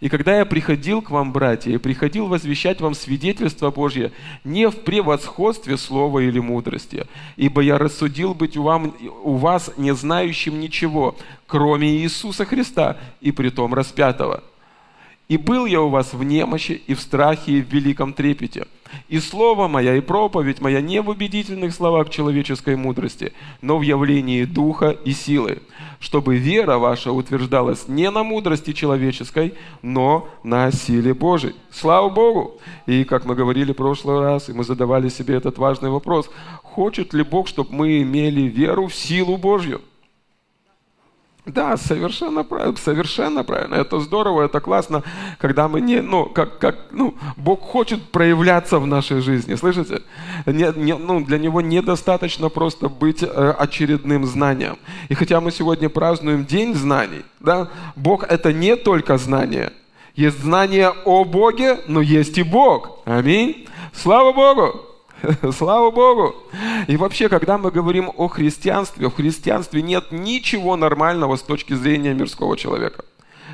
И когда я приходил к вам, братья, и приходил возвещать вам свидетельство Божье не в превосходстве слова или мудрости, ибо я рассудил быть у, вам, у вас не знающим ничего, кроме Иисуса Христа, и притом распятого – и был я у вас в немощи, и в страхе, и в великом трепете. И слово моя, и проповедь моя не в убедительных словах человеческой мудрости, но в явлении духа и силы, чтобы вера ваша утверждалась не на мудрости человеческой, но на силе Божией. Слава Богу! И как мы говорили в прошлый раз, и мы задавали себе этот важный вопрос, хочет ли Бог, чтобы мы имели веру в силу Божью? Да, совершенно правильно, совершенно правильно. Это здорово, это классно, когда мы не, ну, как, как, ну, Бог хочет проявляться в нашей жизни, слышите? Не, не, ну, для Него недостаточно просто быть э, очередным знанием. И хотя мы сегодня празднуем День знаний, да, Бог это не только знание. Есть знание о Боге, но есть и Бог. Аминь. Слава Богу! Слава Богу! И вообще, когда мы говорим о христианстве, в христианстве нет ничего нормального с точки зрения мирского человека.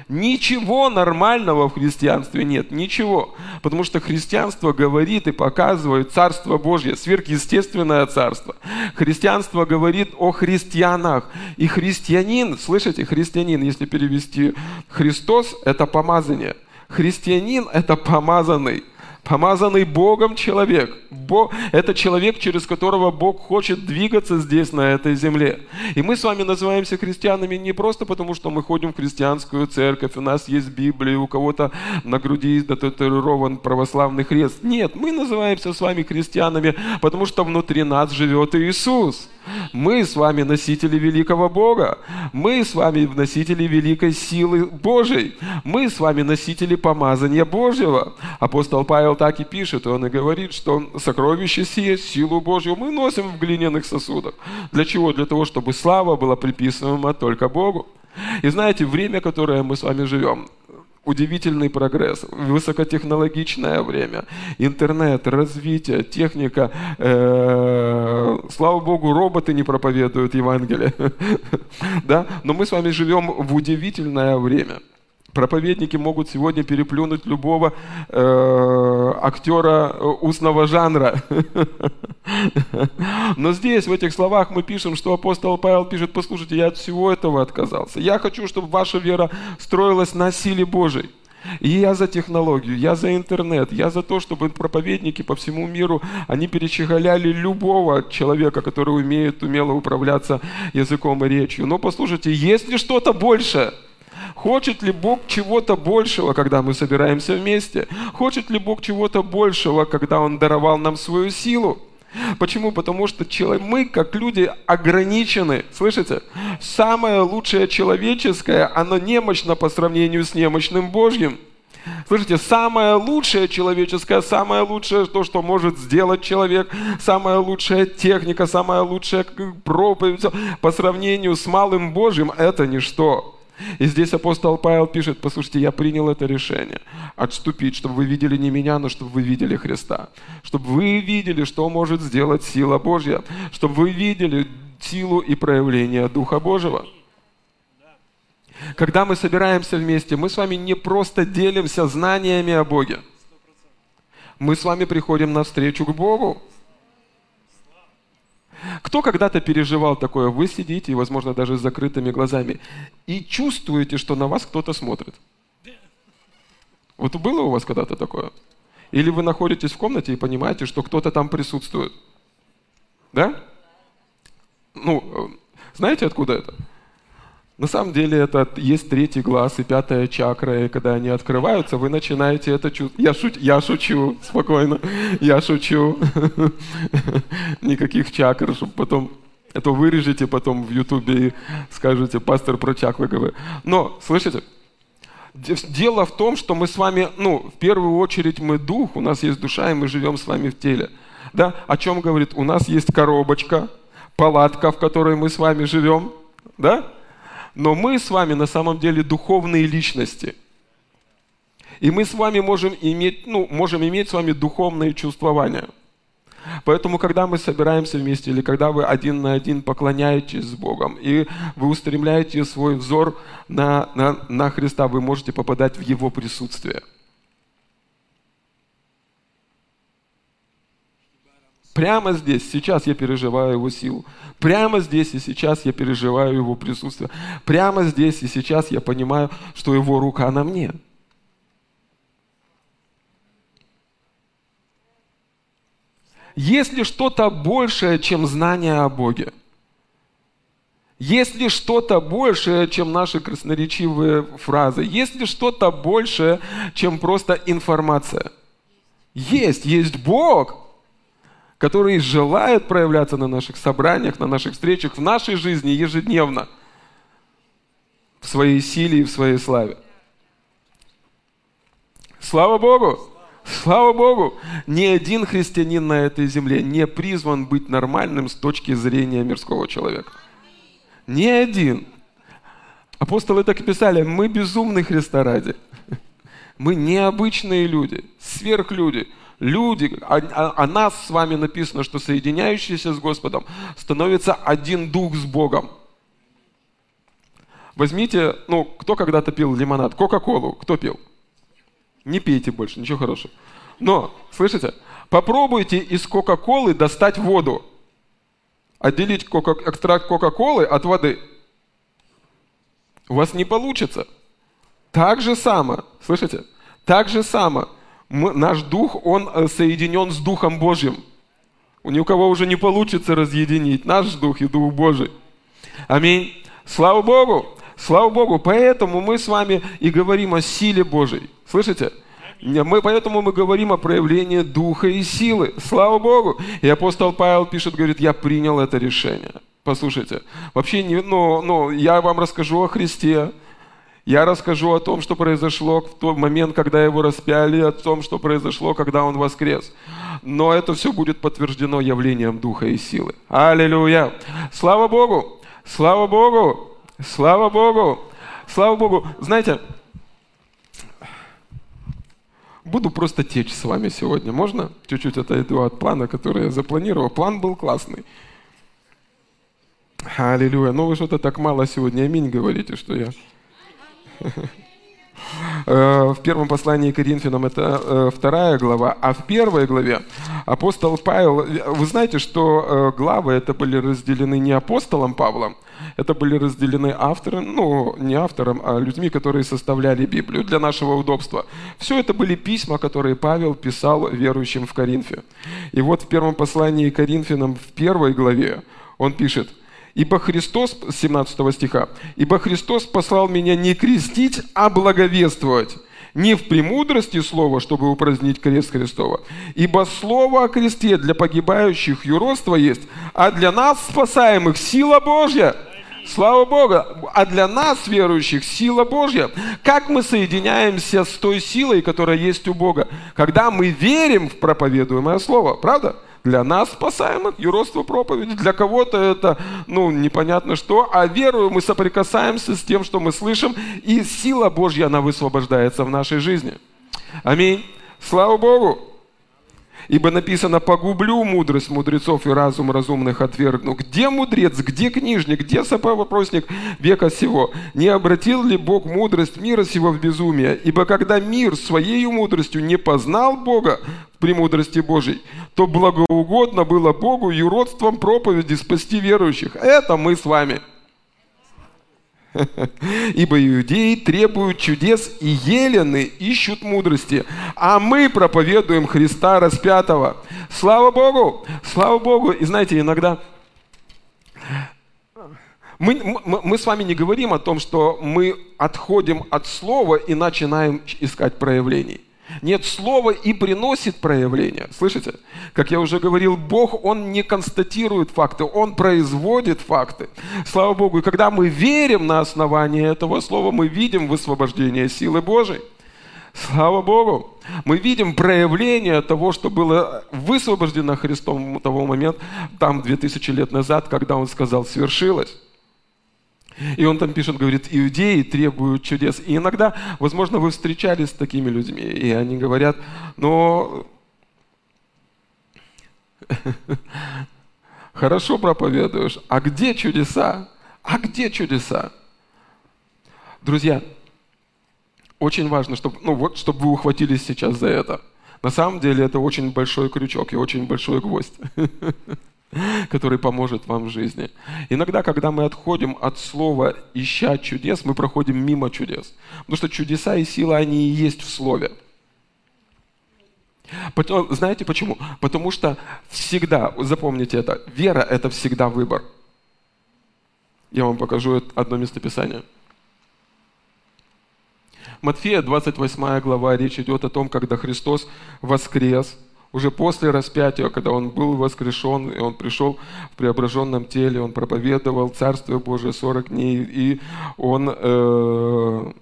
Ничего нормального в христианстве нет, ничего. Потому что христианство говорит и показывает Царство Божье, сверхъестественное Царство. Христианство говорит о христианах. И христианин, слышите, христианин, если перевести Христос, это помазание. Христианин – это помазанный помазанный Богом человек. Бог, это человек, через которого Бог хочет двигаться здесь, на этой земле. И мы с вами называемся христианами не просто потому, что мы ходим в христианскую церковь, у нас есть Библия, у кого-то на груди татуирован православный крест. Нет, мы называемся с вами христианами, потому что внутри нас живет Иисус. Мы с вами носители великого Бога. Мы с вами носители великой силы Божьей. Мы с вами носители помазания Божьего. Апостол Павел так и пишет, он и говорит, что сокровище сие, силу Божью мы носим в глиняных сосудах. Для чего? Для того, чтобы слава была приписываема только Богу. И знаете, время, которое мы с вами живем, удивительный прогресс, высокотехнологичное время, интернет, развитие, техника. Э, слава богу, роботы не проповедуют Евангелие. да? Но мы с вами живем в удивительное время. Проповедники могут сегодня переплюнуть любого э, актера устного жанра. Но здесь, в этих словах, мы пишем, что апостол Павел пишет, послушайте, я от всего этого отказался. Я хочу, чтобы ваша вера строилась на силе Божией. И я за технологию, я за интернет, я за то, чтобы проповедники по всему миру, они перечехаляли любого человека, который умеет умело управляться языком и речью. Но послушайте, есть ли что-то большее? Хочет ли Бог чего-то большего, когда мы собираемся вместе? Хочет ли Бог чего-то большего, когда Он даровал нам свою силу? Почему? Потому что мы, как люди, ограничены. Слышите? Самое лучшее человеческое, оно немощно по сравнению с немощным Божьим. Слышите, самое лучшее человеческое, самое лучшее то, что может сделать человек, самая лучшая техника, самая лучшая проповедь по сравнению с малым Божьим, это ничто. И здесь апостол Павел пишет, послушайте, я принял это решение, отступить, чтобы вы видели не меня, но чтобы вы видели Христа. Чтобы вы видели, что может сделать сила Божья. Чтобы вы видели силу и проявление Духа Божьего. Когда мы собираемся вместе, мы с вами не просто делимся знаниями о Боге. Мы с вами приходим навстречу к Богу. Кто когда-то переживал такое? Вы сидите, возможно, даже с закрытыми глазами, и чувствуете, что на вас кто-то смотрит. Вот было у вас когда-то такое? Или вы находитесь в комнате и понимаете, что кто-то там присутствует? Да? Ну, э, знаете, откуда это? На самом деле это есть третий глаз и пятая чакра, и когда они открываются, вы начинаете это чувствовать. Я, шут... я шучу, спокойно, я шучу. Никаких чакр, чтобы потом это вырежете потом в Ютубе и скажете, пастор про чакры говорит. Но, слышите, дело в том, что мы с вами, ну, в первую очередь мы дух, у нас есть душа, и мы живем с вами в теле. Да? О чем говорит? У нас есть коробочка, палатка, в которой мы с вами живем. Да? Но мы с вами на самом деле духовные личности. И мы с вами можем иметь, ну, можем иметь с вами духовные чувствования. Поэтому, когда мы собираемся вместе, или когда вы один на один поклоняетесь с Богом, и вы устремляете свой взор на, на, на Христа, вы можете попадать в Его присутствие. Прямо здесь, сейчас я переживаю Его силу. Прямо здесь и сейчас я переживаю Его присутствие. Прямо здесь и сейчас я понимаю, что Его рука на мне. Есть ли что-то большее, чем знание о Боге? Есть ли что-то большее, чем наши красноречивые фразы? Есть ли что-то большее, чем просто информация? Есть, есть Бог, который желает проявляться на наших собраниях, на наших встречах, в нашей жизни ежедневно, в своей силе и в своей славе. Слава Богу! Слава Богу, ни один христианин на этой земле не призван быть нормальным с точки зрения мирского человека. Ни один. Апостолы так и писали, мы безумны Христа ради. Мы необычные люди, сверхлюди. Люди, о, о, о нас с вами написано, что соединяющиеся с Господом становится один дух с Богом. Возьмите, ну, кто когда-то пил лимонад? Кока-колу. Кто пил? Не пейте больше, ничего хорошего. Но, слышите, попробуйте из Кока-Колы достать воду. Отделить кока, экстракт Кока-Колы от воды. У вас не получится. Так же само, слышите? Так же само. Мы, наш дух, он э, соединен с Духом Божьим. Ни у кого уже не получится разъединить наш дух и Дух Божий. Аминь. Слава Богу. Слава Богу, поэтому мы с вами и говорим о силе Божьей. Слышите? Мы, поэтому мы говорим о проявлении духа и силы. Слава Богу. И апостол Павел пишет, говорит, я принял это решение. Послушайте, вообще, не, ну, ну, я вам расскажу о Христе, я расскажу о том, что произошло в тот момент, когда его распяли, о том, что произошло, когда он воскрес. Но это все будет подтверждено явлением Духа и силы. Аллилуйя! Слава Богу! Слава Богу! Слава Богу! Слава Богу! Знаете, буду просто течь с вами сегодня. Можно? Чуть-чуть отойду от плана, который я запланировал. План был классный. Аллилуйя. Ну вы что-то так мало сегодня аминь говорите, что я... Э, в первом послании к Коринфянам это э, вторая глава, а в первой главе апостол Павел, вы знаете, что э, главы это были разделены не апостолом Павлом, это были разделены автором, ну, не автором, а людьми, которые составляли Библию для нашего удобства. Все это были письма, которые Павел писал верующим в Коринфе. И вот в первом послании к Коринфянам в первой главе он пишет – Ибо Христос, 17 стиха, «Ибо Христос послал меня не крестить, а благовествовать, не в премудрости слова, чтобы упразднить крест Христова. Ибо слово о кресте для погибающих юродство есть, а для нас, спасаемых, сила Божья». Слава Богу! А для нас, верующих, сила Божья. Как мы соединяемся с той силой, которая есть у Бога? Когда мы верим в проповедуемое Слово. Правда? Для нас спасаемых юродство проповеди, для кого-то это, ну, непонятно что, а верую мы соприкасаемся с тем, что мы слышим, и сила Божья, она высвобождается в нашей жизни. Аминь. Слава Богу. Ибо написано, погублю мудрость мудрецов и разум разумных отвергну. Где мудрец, где книжник, где вопросник века сего? Не обратил ли Бог мудрость мира сего в безумие? Ибо когда мир своей мудростью не познал Бога в премудрости Божьей, то благоугодно было Богу юродством проповеди спасти верующих. Это мы с вами – Ибо иудеи требуют чудес, и елены ищут мудрости, а мы проповедуем Христа распятого. Слава Богу! Слава Богу! И знаете, иногда мы, мы, мы с вами не говорим о том, что мы отходим от слова и начинаем искать проявлений. Нет, слово и приносит проявление. Слышите? Как я уже говорил, Бог, Он не констатирует факты, Он производит факты. Слава Богу. И когда мы верим на основании этого слова, мы видим высвобождение силы Божией. Слава Богу! Мы видим проявление того, что было высвобождено Христом в того момента, там, 2000 лет назад, когда Он сказал «свершилось». И он там пишет, говорит, иудеи требуют чудес. И иногда, возможно, вы встречались с такими людьми, и они говорят, но Хорошо проповедуешь. А где чудеса? А где чудеса? Друзья, очень важно, чтобы, ну вот, чтобы вы ухватились сейчас за это. На самом деле это очень большой крючок и очень большой гвоздь, который поможет вам в жизни. Иногда, когда мы отходим от слова «ища чудес», мы проходим мимо чудес. Потому что чудеса и сила, они и есть в слове. Знаете почему? Потому что всегда, запомните это, вера – это всегда выбор. Я вам покажу одно местописание. Матфея, 28 глава, речь идет о том, когда Христос воскрес, уже после распятия, когда Он был воскрешен, и Он пришел в преображенном теле, Он проповедовал Царствие Божие 40 дней, и Он э,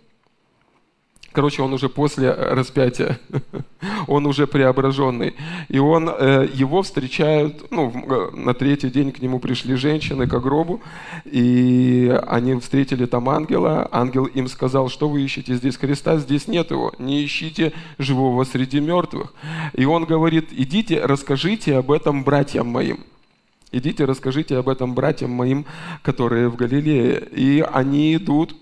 Короче, он уже после распятия, он уже преображенный. И он, э, его встречают, ну, э, на третий день к нему пришли женщины к гробу, и они встретили там ангела. Ангел им сказал, что вы ищете здесь Христа, здесь нет его, не ищите живого среди мертвых. И он говорит, идите, расскажите об этом братьям моим. Идите, расскажите об этом братьям моим, которые в Галилее. И они идут,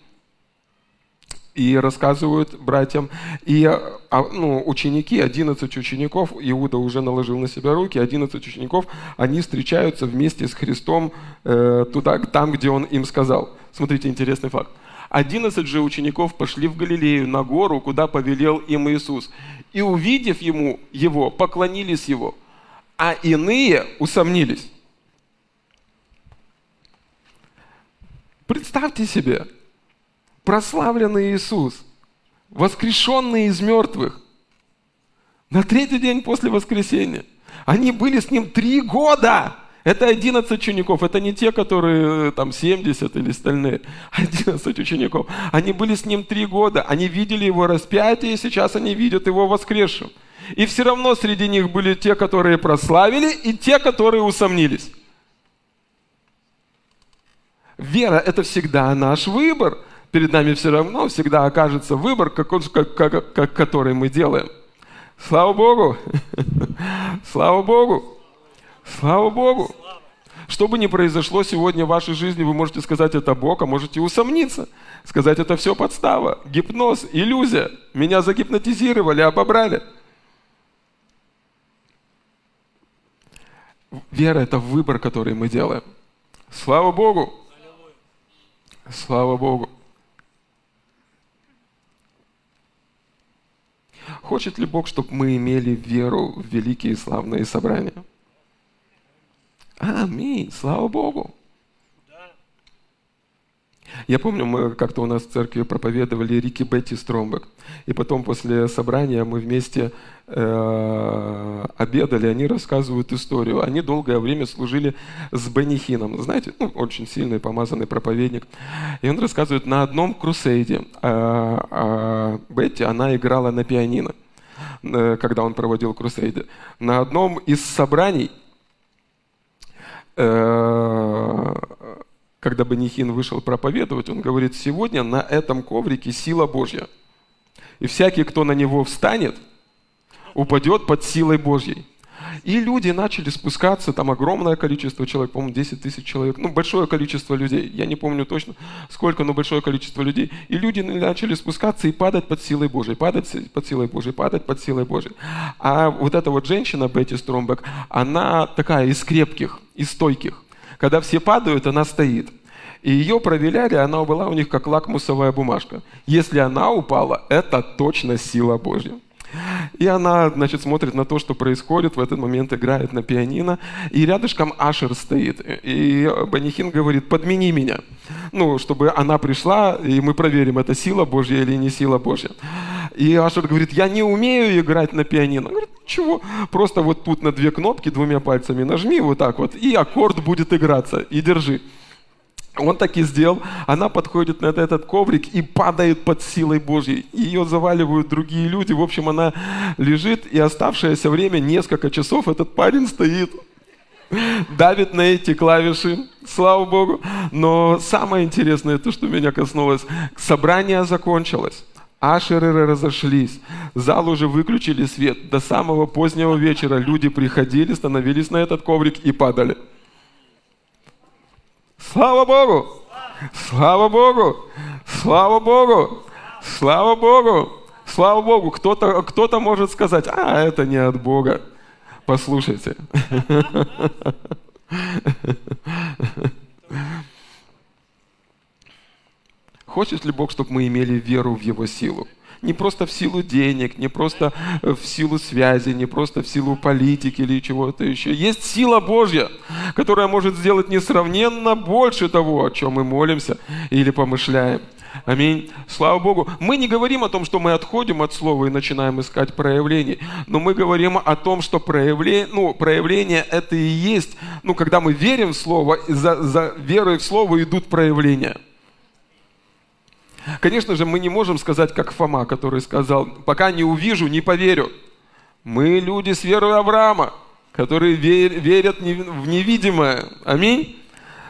и рассказывают братьям. И а, ну, ученики, 11 учеников, Иуда уже наложил на себя руки, 11 учеников, они встречаются вместе с Христом э, туда, там, где Он им сказал. Смотрите, интересный факт. 11 же учеников пошли в Галилею, на гору, куда повелел им Иисус. И увидев ему, его, поклонились его, а иные усомнились. Представьте себе, прославленный Иисус, воскрешенный из мертвых, на третий день после воскресения. Они были с ним три года. Это 11 учеников, это не те, которые э, там 70 или остальные. 11 учеников. Они были с ним три года, они видели его распятие, и сейчас они видят его воскресшим. И все равно среди них были те, которые прославили, и те, которые усомнились. Вера – это всегда наш выбор – перед нами все равно всегда окажется выбор, как, он, как, как, как, который мы делаем. Слава Богу! Слава Богу! Слава Богу! Что бы ни произошло сегодня в вашей жизни, вы можете сказать это Бог, а можете усомниться. Сказать это все подстава, гипноз, иллюзия. Меня загипнотизировали, обобрали. Вера – это выбор, который мы делаем. Слава Богу! Слава Богу! Хочет ли Бог, чтобы мы имели веру в великие славные собрания? Аминь. Слава Богу. Я помню, мы как-то у нас в церкви проповедовали Рики Бетти Стромбек. И потом после собрания мы вместе э, обедали, они рассказывают историю. Они долгое время служили с Бенни. Знаете, ну, очень сильный помазанный проповедник. И он рассказывает, на одном крусейде э, э, Бетти, она играла на пианино, когда он проводил крусейды. На одном из собраний э, когда Банихин вышел проповедовать, он говорит, сегодня на этом коврике сила Божья. И всякий, кто на него встанет, упадет под силой Божьей. И люди начали спускаться, там огромное количество человек, по-моему, 10 тысяч человек, ну, большое количество людей, я не помню точно сколько, но большое количество людей. И люди начали спускаться и падать под силой Божьей, падать под силой Божьей, падать под силой Божьей. А вот эта вот женщина, Бетти Стромбек, она такая из крепких, из стойких. Когда все падают, она стоит. И ее проверяли, она была у них как лакмусовая бумажка. Если она упала, это точно сила Божья. И она, значит, смотрит на то, что происходит, в этот момент играет на пианино, и рядышком Ашер стоит. И Банихин говорит, подмени меня. Ну, чтобы она пришла, и мы проверим, это сила Божья или не сила Божья. И Ашер говорит, я не умею играть на пианино. Он говорит, чего? Просто вот тут на две кнопки двумя пальцами нажми вот так вот, и аккорд будет играться, и держи. Он так и сделал. Она подходит на этот коврик и падает под силой Божьей. Ее заваливают другие люди. В общем, она лежит, и оставшееся время, несколько часов, этот парень стоит, давит на эти клавиши. Слава Богу. Но самое интересное, то, что меня коснулось, собрание закончилось. Ашеры разошлись. Зал уже выключили свет. До самого позднего вечера люди приходили, становились на этот коврик и падали. Слава Богу! Слава Богу! Слава Богу! Слава Богу! Слава Богу! Кто-то кто может сказать, а, это не от Бога. Послушайте. Хочет ли Бог, чтобы мы имели веру в Его силу? Не просто в силу денег, не просто э, в силу связи, не просто в силу политики или чего-то еще. Есть сила Божья, которая может сделать несравненно больше того, о чем мы молимся или помышляем. Аминь. Слава Богу. Мы не говорим о том, что мы отходим от слова и начинаем искать проявлений, но мы говорим о том, что проявление, ну, проявление это и есть, ну, когда мы верим в слово, за, за верой в слово идут проявления. Конечно же, мы не можем сказать, как Фома, который сказал, пока не увижу, не поверю. Мы люди с верой Авраама, которые верят в невидимое. Аминь.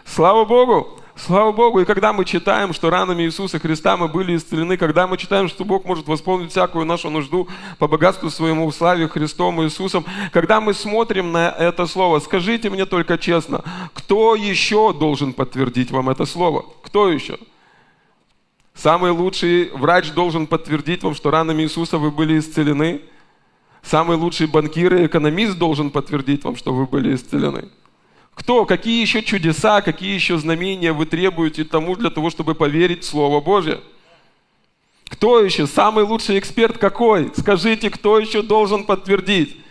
Слава Богу. Слава Богу. И когда мы читаем, что ранами Иисуса Христа мы были исцелены, когда мы читаем, что Бог может восполнить всякую нашу нужду по богатству своему в славе Христом Иисусом, когда мы смотрим на это слово, скажите мне только честно, кто еще должен подтвердить вам это слово? Кто еще? Самый лучший врач должен подтвердить вам, что ранами Иисуса вы были исцелены. Самый лучший банкир и экономист должен подтвердить вам, что вы были исцелены. Кто? Какие еще чудеса, какие еще знамения вы требуете тому для того, чтобы поверить в Слово Божье? Кто еще? Самый лучший эксперт какой? Скажите, кто еще должен подтвердить?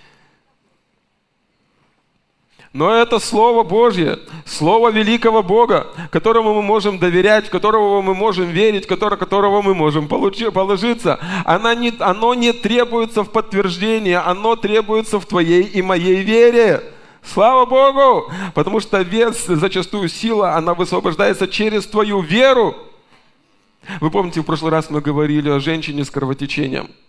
Но это Слово Божье, Слово великого Бога, которому мы можем доверять, которого мы можем верить, которого, которого мы можем получи, положиться. Оно не, оно не требуется в подтверждение, оно требуется в твоей и моей вере. Слава Богу! Потому что вес, зачастую сила, она высвобождается через твою веру. Вы помните, в прошлый раз мы говорили о женщине с кровотечением –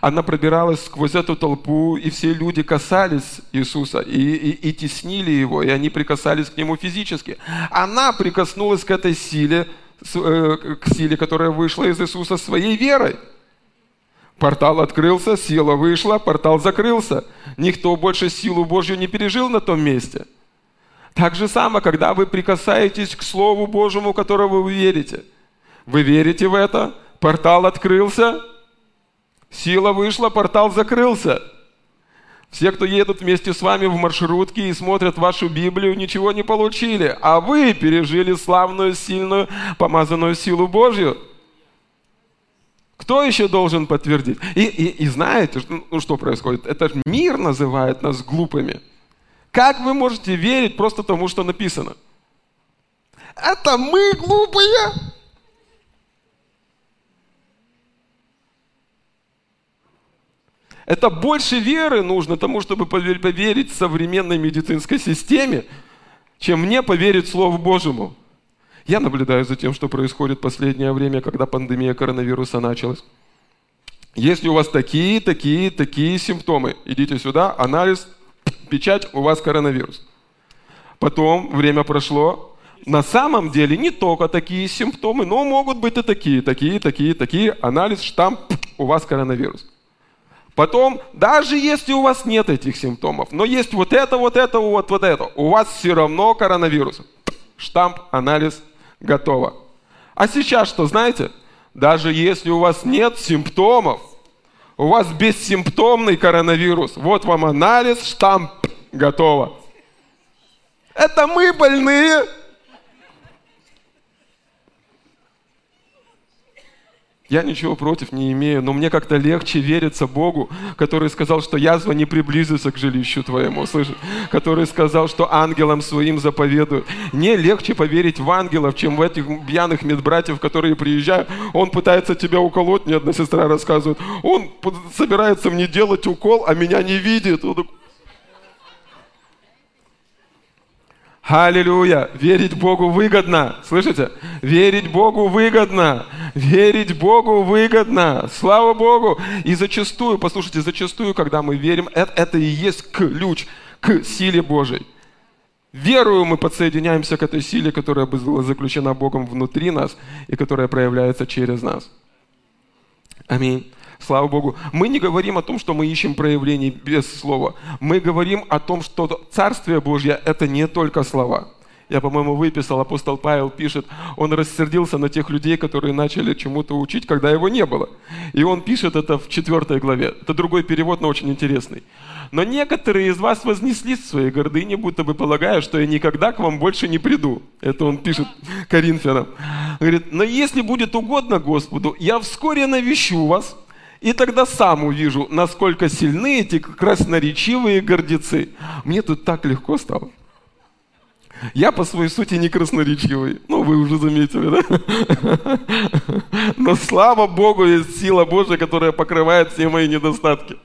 она пробиралась сквозь эту толпу, и все люди касались Иисуса и, и, и теснили Его, и они прикасались к Нему физически. Она прикоснулась к этой силе, э, к силе, которая вышла из Иисуса своей верой. Портал открылся, сила вышла, портал закрылся. Никто больше силу Божью не пережил на том месте. Так же само, когда вы прикасаетесь к Слову Божьему, которого вы верите. Вы верите в это, портал открылся, Сила вышла, портал закрылся. Все, кто едут вместе с вами в маршрутке и смотрят вашу Библию, ничего не получили. А вы пережили славную, сильную, помазанную силу Божью. Кто еще должен подтвердить? И, и, и знаете, ну, что происходит? Это мир называет нас глупыми. Как вы можете верить просто тому, что написано? Это мы глупые. Это больше веры нужно тому, чтобы поверить современной медицинской системе, чем мне поверить Слову Божьему. Я наблюдаю за тем, что происходит в последнее время, когда пандемия коронавируса началась. Если у вас такие, такие, такие симптомы, идите сюда, анализ, печать, у вас коронавирус. Потом время прошло, на самом деле не только такие симптомы, но могут быть и такие, такие, такие, такие, анализ, штамп, у вас коронавирус. Потом, даже если у вас нет этих симптомов, но есть вот это, вот это, вот, вот это, у вас все равно коронавирус. Штамп, анализ, готово. А сейчас что, знаете? Даже если у вас нет симптомов, у вас бессимптомный коронавирус. Вот вам анализ, штамп, готово. Это мы больные. Я ничего против не имею, но мне как-то легче вериться Богу, который сказал, что язва не приблизится к жилищу твоему, слышишь? Который сказал, что ангелам своим заповедует. Мне легче поверить в ангелов, чем в этих пьяных медбратьев, которые приезжают. Он пытается тебя уколоть, мне одна сестра рассказывает. Он собирается мне делать укол, а меня не видит. Он Аллилуйя! Верить Богу выгодно. Слышите? Верить Богу выгодно. Верить Богу выгодно. Слава Богу! И зачастую, послушайте, зачастую, когда мы верим, это, это и есть ключ к силе Божьей. Верую мы подсоединяемся к этой силе, которая была заключена Богом внутри нас и которая проявляется через нас. Аминь. Слава Богу. Мы не говорим о том, что мы ищем проявлений без слова. Мы говорим о том, что Царствие Божье – это не только слова. Я, по-моему, выписал, апостол Павел пишет, он рассердился на тех людей, которые начали чему-то учить, когда его не было. И он пишет это в четвертой главе. Это другой перевод, но очень интересный. Но некоторые из вас вознеслись в своей гордыне, будто бы полагая, что я никогда к вам больше не приду. Это он пишет Коринфянам. Говорит, но если будет угодно Господу, я вскоре навещу вас, и тогда сам увижу, насколько сильны эти красноречивые гордецы. Мне тут так легко стало. Я по своей сути не красноречивый. Ну, вы уже заметили, да? Но слава Богу, есть сила Божья, которая покрывает все мои недостатки.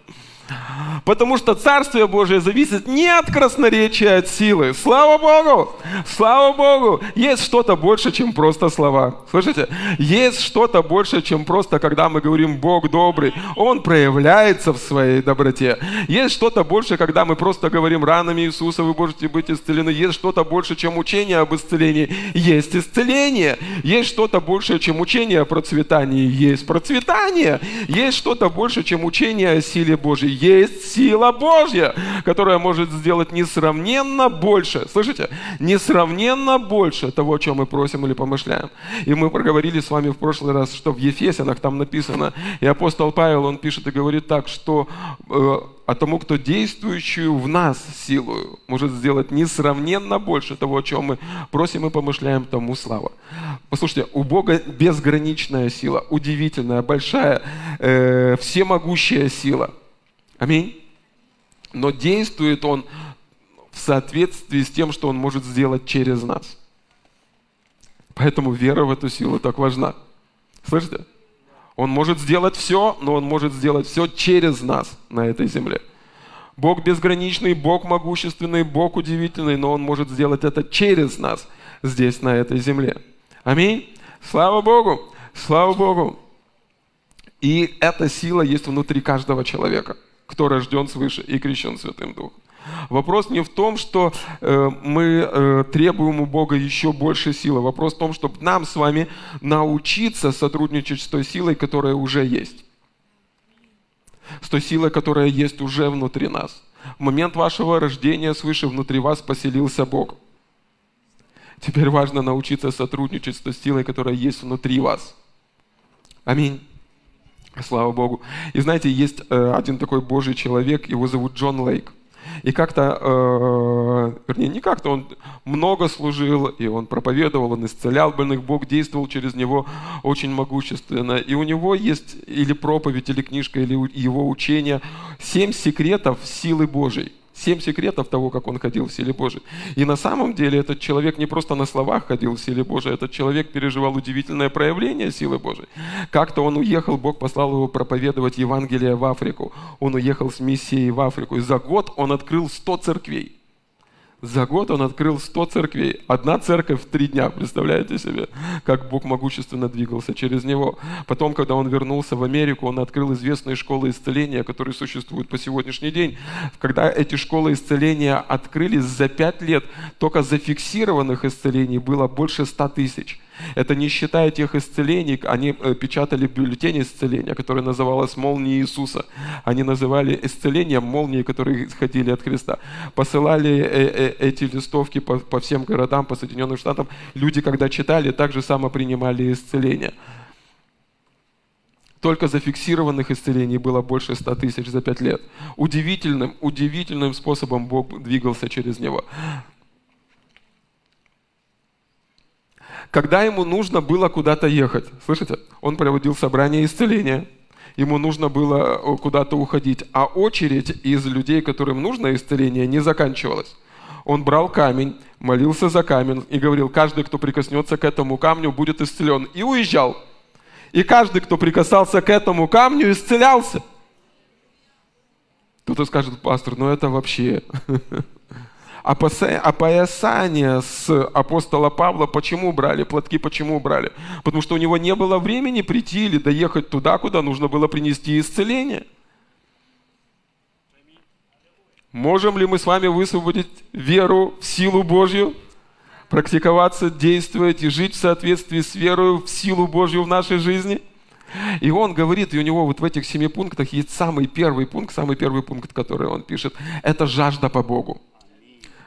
Потому что Царствие Божие зависит не от красноречия, а от силы. Слава Богу! Слава Богу! Есть что-то больше, чем просто слова. Слышите? Есть что-то больше, чем просто, когда мы говорим «Бог добрый». Он проявляется в своей доброте. Есть что-то больше, когда мы просто говорим «Ранами Иисуса вы можете быть исцелены». Есть что-то больше, чем учение об исцелении. Есть исцеление. Есть что-то больше, чем учение о процветании. Есть процветание. Есть что-то больше, чем учение о силе Божьей. Есть сила Божья, которая может сделать несравненно больше. Слышите? Несравненно больше того, о чем мы просим или помышляем. И мы проговорили с вами в прошлый раз, что в Ефесянах там написано, и апостол Павел, он пишет и говорит так, что э, а тому, кто действующую в нас силою может сделать несравненно больше того, о чем мы просим и помышляем, тому слава. Послушайте, у Бога безграничная сила, удивительная, большая, э, всемогущая сила. Аминь но действует он в соответствии с тем, что он может сделать через нас. Поэтому вера в эту силу так важна. Слышите? Он может сделать все, но он может сделать все через нас на этой земле. Бог безграничный, Бог могущественный, Бог удивительный, но Он может сделать это через нас здесь, на этой земле. Аминь. Слава Богу. Слава Богу. И эта сила есть внутри каждого человека кто рожден свыше и крещен Святым Духом. Вопрос не в том, что э, мы э, требуем у Бога еще больше силы. Вопрос в том, чтобы нам с вами научиться сотрудничать с той силой, которая уже есть. С той силой, которая есть уже внутри нас. В момент вашего рождения свыше внутри вас поселился Бог. Теперь важно научиться сотрудничать с той силой, которая есть внутри вас. Аминь. Слава Богу. И знаете, есть э, один такой Божий человек, его зовут Джон Лейк. И как-то, э, вернее, не как-то, он много служил, и он проповедовал, он исцелял больных, Бог действовал через него очень могущественно. И у него есть или проповедь, или книжка, или его учение «Семь секретов силы Божьей». Семь секретов того, как он ходил в силе Божией. И на самом деле этот человек не просто на словах ходил в силе Божией, этот человек переживал удивительное проявление силы Божией. Как-то он уехал, Бог послал его проповедовать Евангелие в Африку. Он уехал с миссией в Африку. И за год он открыл 100 церквей. За год он открыл 100 церквей. Одна церковь в три дня, представляете себе, как Бог могущественно двигался через него. Потом, когда он вернулся в Америку, он открыл известные школы исцеления, которые существуют по сегодняшний день. Когда эти школы исцеления открылись за пять лет, только зафиксированных исцелений было больше 100 тысяч. Это не считая тех исцелений, они э, печатали бюллетень исцеления, который называлось «Молнии Иисуса». Они называли исцелением молнии, которые исходили от Христа. Посылали э, э, эти листовки по, по всем городам, по Соединенным Штатам. Люди, когда читали, также само принимали исцеление. Только зафиксированных исцелений было больше 100 тысяч за пять лет. Удивительным, удивительным способом Бог двигался через него. Когда ему нужно было куда-то ехать. Слышите? Он проводил собрание исцеления. Ему нужно было э, куда-то уходить. А очередь из людей, которым нужно исцеление, не заканчивалась. Он брал камень, молился за камень и говорил, каждый, кто прикоснется к этому камню, будет исцелен. И уезжал. И каждый, кто прикасался к этому камню, исцелялся. Кто-то скажет, пастор, ну это вообще... опоясание с апостола Павла, почему брали платки, почему брали? Потому что у него не было времени прийти или доехать туда, куда нужно было принести исцеление. Можем ли мы с вами высвободить веру в силу Божью, практиковаться, действовать и жить в соответствии с верой в силу Божью в нашей жизни? И он говорит, и у него вот в этих семи пунктах есть самый первый пункт, самый первый пункт, который он пишет, это жажда по Богу.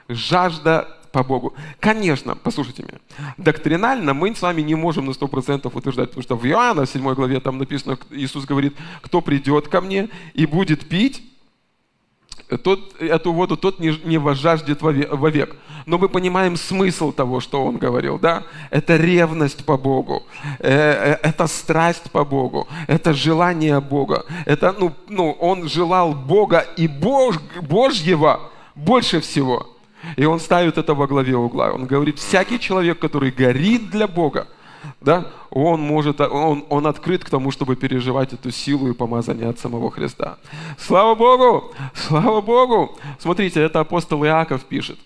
Жажда по Богу. Конечно, послушайте меня, доктринально мы с вами не можем на 100% утверждать, потому что в Иоанна в 7 главе там написано, Иисус говорит, кто придет ко мне и будет пить, тот, эту воду тот не, не возжаждет вовек. Но мы понимаем смысл того, что он говорил, да? Это ревность по Богу, э, э, это страсть по Богу, это желание Бога. Это, ну, ну, он желал Бога и Бож, Божьего больше всего. И он ставит это во главе угла. Он говорит, всякий человек, который горит для Бога, да, он может, он, он открыт к тому, чтобы переживать эту силу и помазание от самого Христа. Слава Богу! Слава Богу! Смотрите, это апостол Иаков пишет.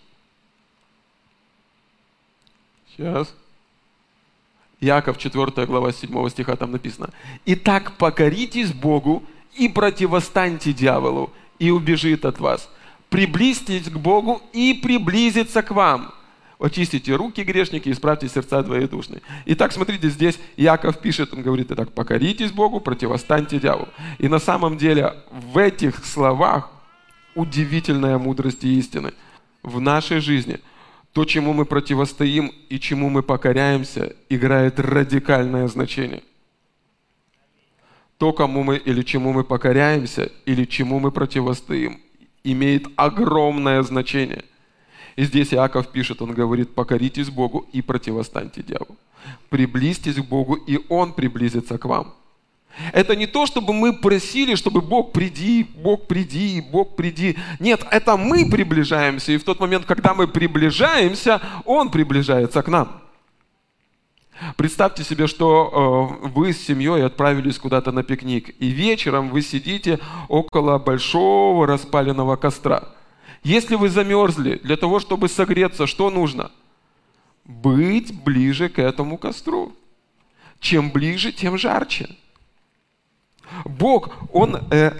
Сейчас. Иаков, 4 глава 7 стиха, там написано. «Итак, покоритесь Богу и противостаньте дьяволу, и убежит от вас. Приблизьтесь к Богу и приблизится к вам» очистите руки грешники, исправьте сердца двоедушные. Итак, смотрите, здесь Яков пишет, он говорит, итак, покоритесь Богу, противостаньте дьяволу. И на самом деле в этих словах удивительная мудрость и истины в нашей жизни. То, чему мы противостоим и чему мы покоряемся, играет радикальное значение. То, кому мы или чему мы покоряемся, или чему мы противостоим, имеет огромное значение. И здесь Иаков пишет, он говорит, покоритесь Богу и противостаньте дьяволу. Приблизьтесь к Богу, и Он приблизится к вам. Это не то, чтобы мы просили, чтобы Бог приди, Бог приди, Бог приди. Нет, это мы приближаемся, и в тот момент, когда мы приближаемся, Он приближается к нам. Представьте себе, что э, вы с семьей отправились куда-то на пикник, и вечером вы сидите около большого распаленного костра – если вы замерзли, для того, чтобы согреться, что нужно? Быть ближе к этому костру. Чем ближе, тем жарче. Бог, Он э,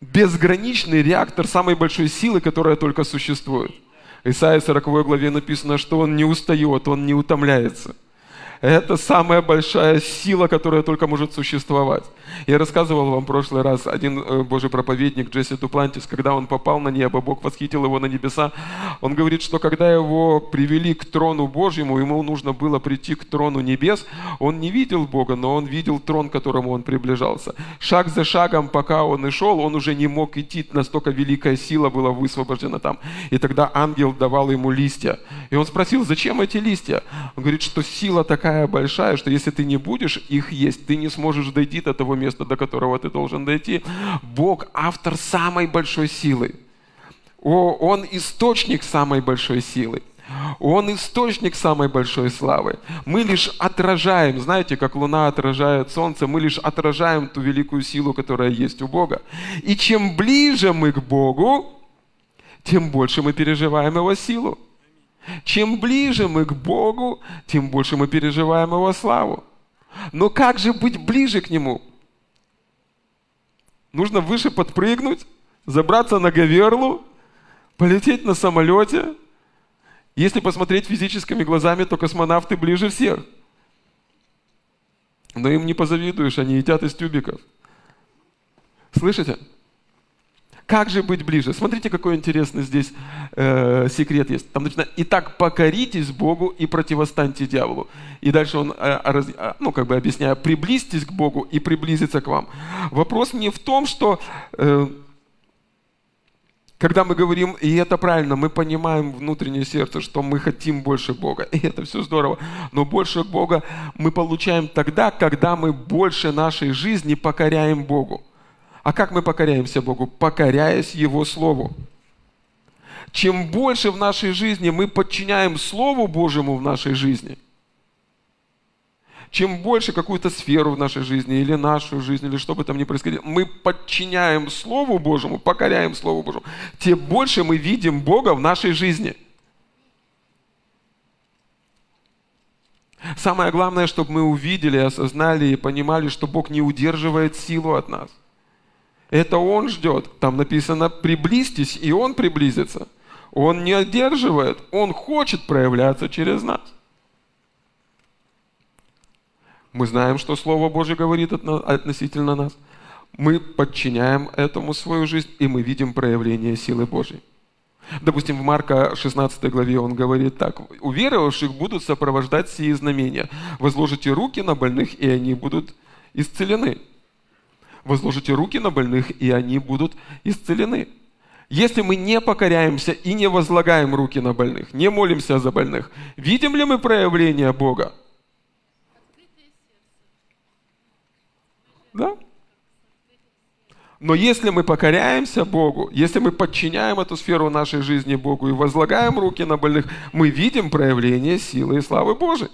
безграничный реактор самой большой силы, которая только существует. Исайя 40 главе написано, что Он не устает, Он не утомляется. Это самая большая сила, которая только может существовать. Я рассказывал вам в прошлый раз, один э, божий проповедник Джесси Дуплантис, когда он попал на небо, Бог восхитил его на небеса, он говорит, что когда его привели к трону Божьему, ему нужно было прийти к трону небес, он не видел Бога, но он видел трон, к которому он приближался. Шаг за шагом, пока он и шел, он уже не мог идти, настолько великая сила была высвобождена там. И тогда ангел давал ему листья. И он спросил, зачем эти листья? Он говорит, что сила такая такая большая, что если ты не будешь их есть, ты не сможешь дойти до того места, до которого ты должен дойти. Бог автор самой большой силы. Он источник самой большой силы. Он источник самой большой славы. Мы лишь отражаем, знаете, как луна отражает солнце, мы лишь отражаем ту великую силу, которая есть у Бога. И чем ближе мы к Богу, тем больше мы переживаем Его силу. Чем ближе мы к Богу, тем больше мы переживаем Его славу. Но как же быть ближе к Нему? Нужно выше подпрыгнуть, забраться на Гаверлу, полететь на самолете. Если посмотреть физическими глазами, то космонавты ближе всех. Но им не позавидуешь, они едят из тюбиков. Слышите? Как же быть ближе? Смотрите, какой интересный здесь э, секрет есть. Там написано, итак, покоритесь Богу и противостаньте дьяволу. И дальше он, э, раз, э, ну, как бы объясняя, приблизьтесь к Богу и приблизиться к вам. Вопрос не в том, что... Э, когда мы говорим, и это правильно, мы понимаем внутреннее сердце, что мы хотим больше Бога, и это все здорово. Но больше Бога мы получаем тогда, когда мы больше нашей жизни покоряем Богу. А как мы покоряемся Богу? Покоряясь Его Слову. Чем больше в нашей жизни мы подчиняем Слову Божьему в нашей жизни, чем больше какую-то сферу в нашей жизни или нашу жизнь, или что бы там ни происходило, мы подчиняем Слову Божьему, покоряем Слову Божьему, тем больше мы видим Бога в нашей жизни. Самое главное, чтобы мы увидели, осознали и понимали, что Бог не удерживает силу от нас – это Он ждет. Там написано «приблизьтесь», и Он приблизится. Он не одерживает, Он хочет проявляться через нас. Мы знаем, что Слово Божье говорит относительно нас. Мы подчиняем этому свою жизнь, и мы видим проявление силы Божьей. Допустим, в Марка 16 главе он говорит так. «У веровавших будут сопровождать сие знамения. Возложите руки на больных, и они будут исцелены». Возложите руки на больных, и они будут исцелены. Если мы не покоряемся и не возлагаем руки на больных, не молимся за больных, видим ли мы проявление Бога? Да? Но если мы покоряемся Богу, если мы подчиняем эту сферу нашей жизни Богу и возлагаем руки на больных, мы видим проявление силы и славы Божией.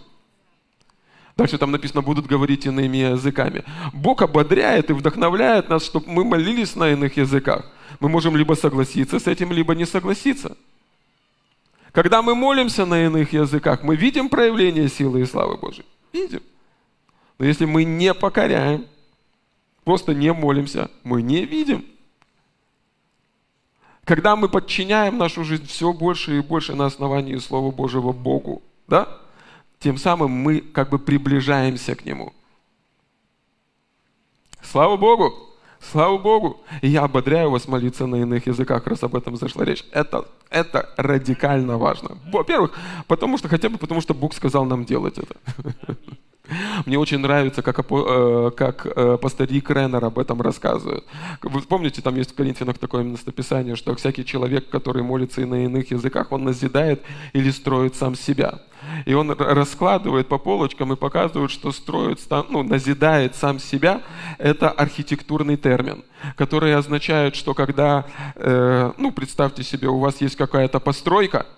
Дальше там написано, будут говорить иными языками. Бог ободряет и вдохновляет нас, чтобы мы молились на иных языках. Мы можем либо согласиться с этим, либо не согласиться. Когда мы молимся на иных языках, мы видим проявление силы и славы Божьей. Видим. Но если мы не покоряем, просто не молимся, мы не видим. Когда мы подчиняем нашу жизнь все больше и больше на основании Слова Божьего Богу, да, тем самым мы как бы приближаемся к Нему. Слава Богу! Слава Богу! И я ободряю вас молиться на иных языках, раз об этом зашла речь. Это, это радикально важно. Во-первых, потому что, хотя бы потому что Бог сказал нам делать это. Мне очень нравится, как, э, как э, пастор Рик Реннер об этом рассказывает. Вы помните, там есть в Коринфянах такое местописание, что всякий человек, который молится и на иных языках, он назидает или строит сам себя. И он раскладывает по полочкам и показывает, что строит, ну, назидает сам себя. Это архитектурный термин, который означает, что когда, э, ну, представьте себе, у вас есть какая-то постройка –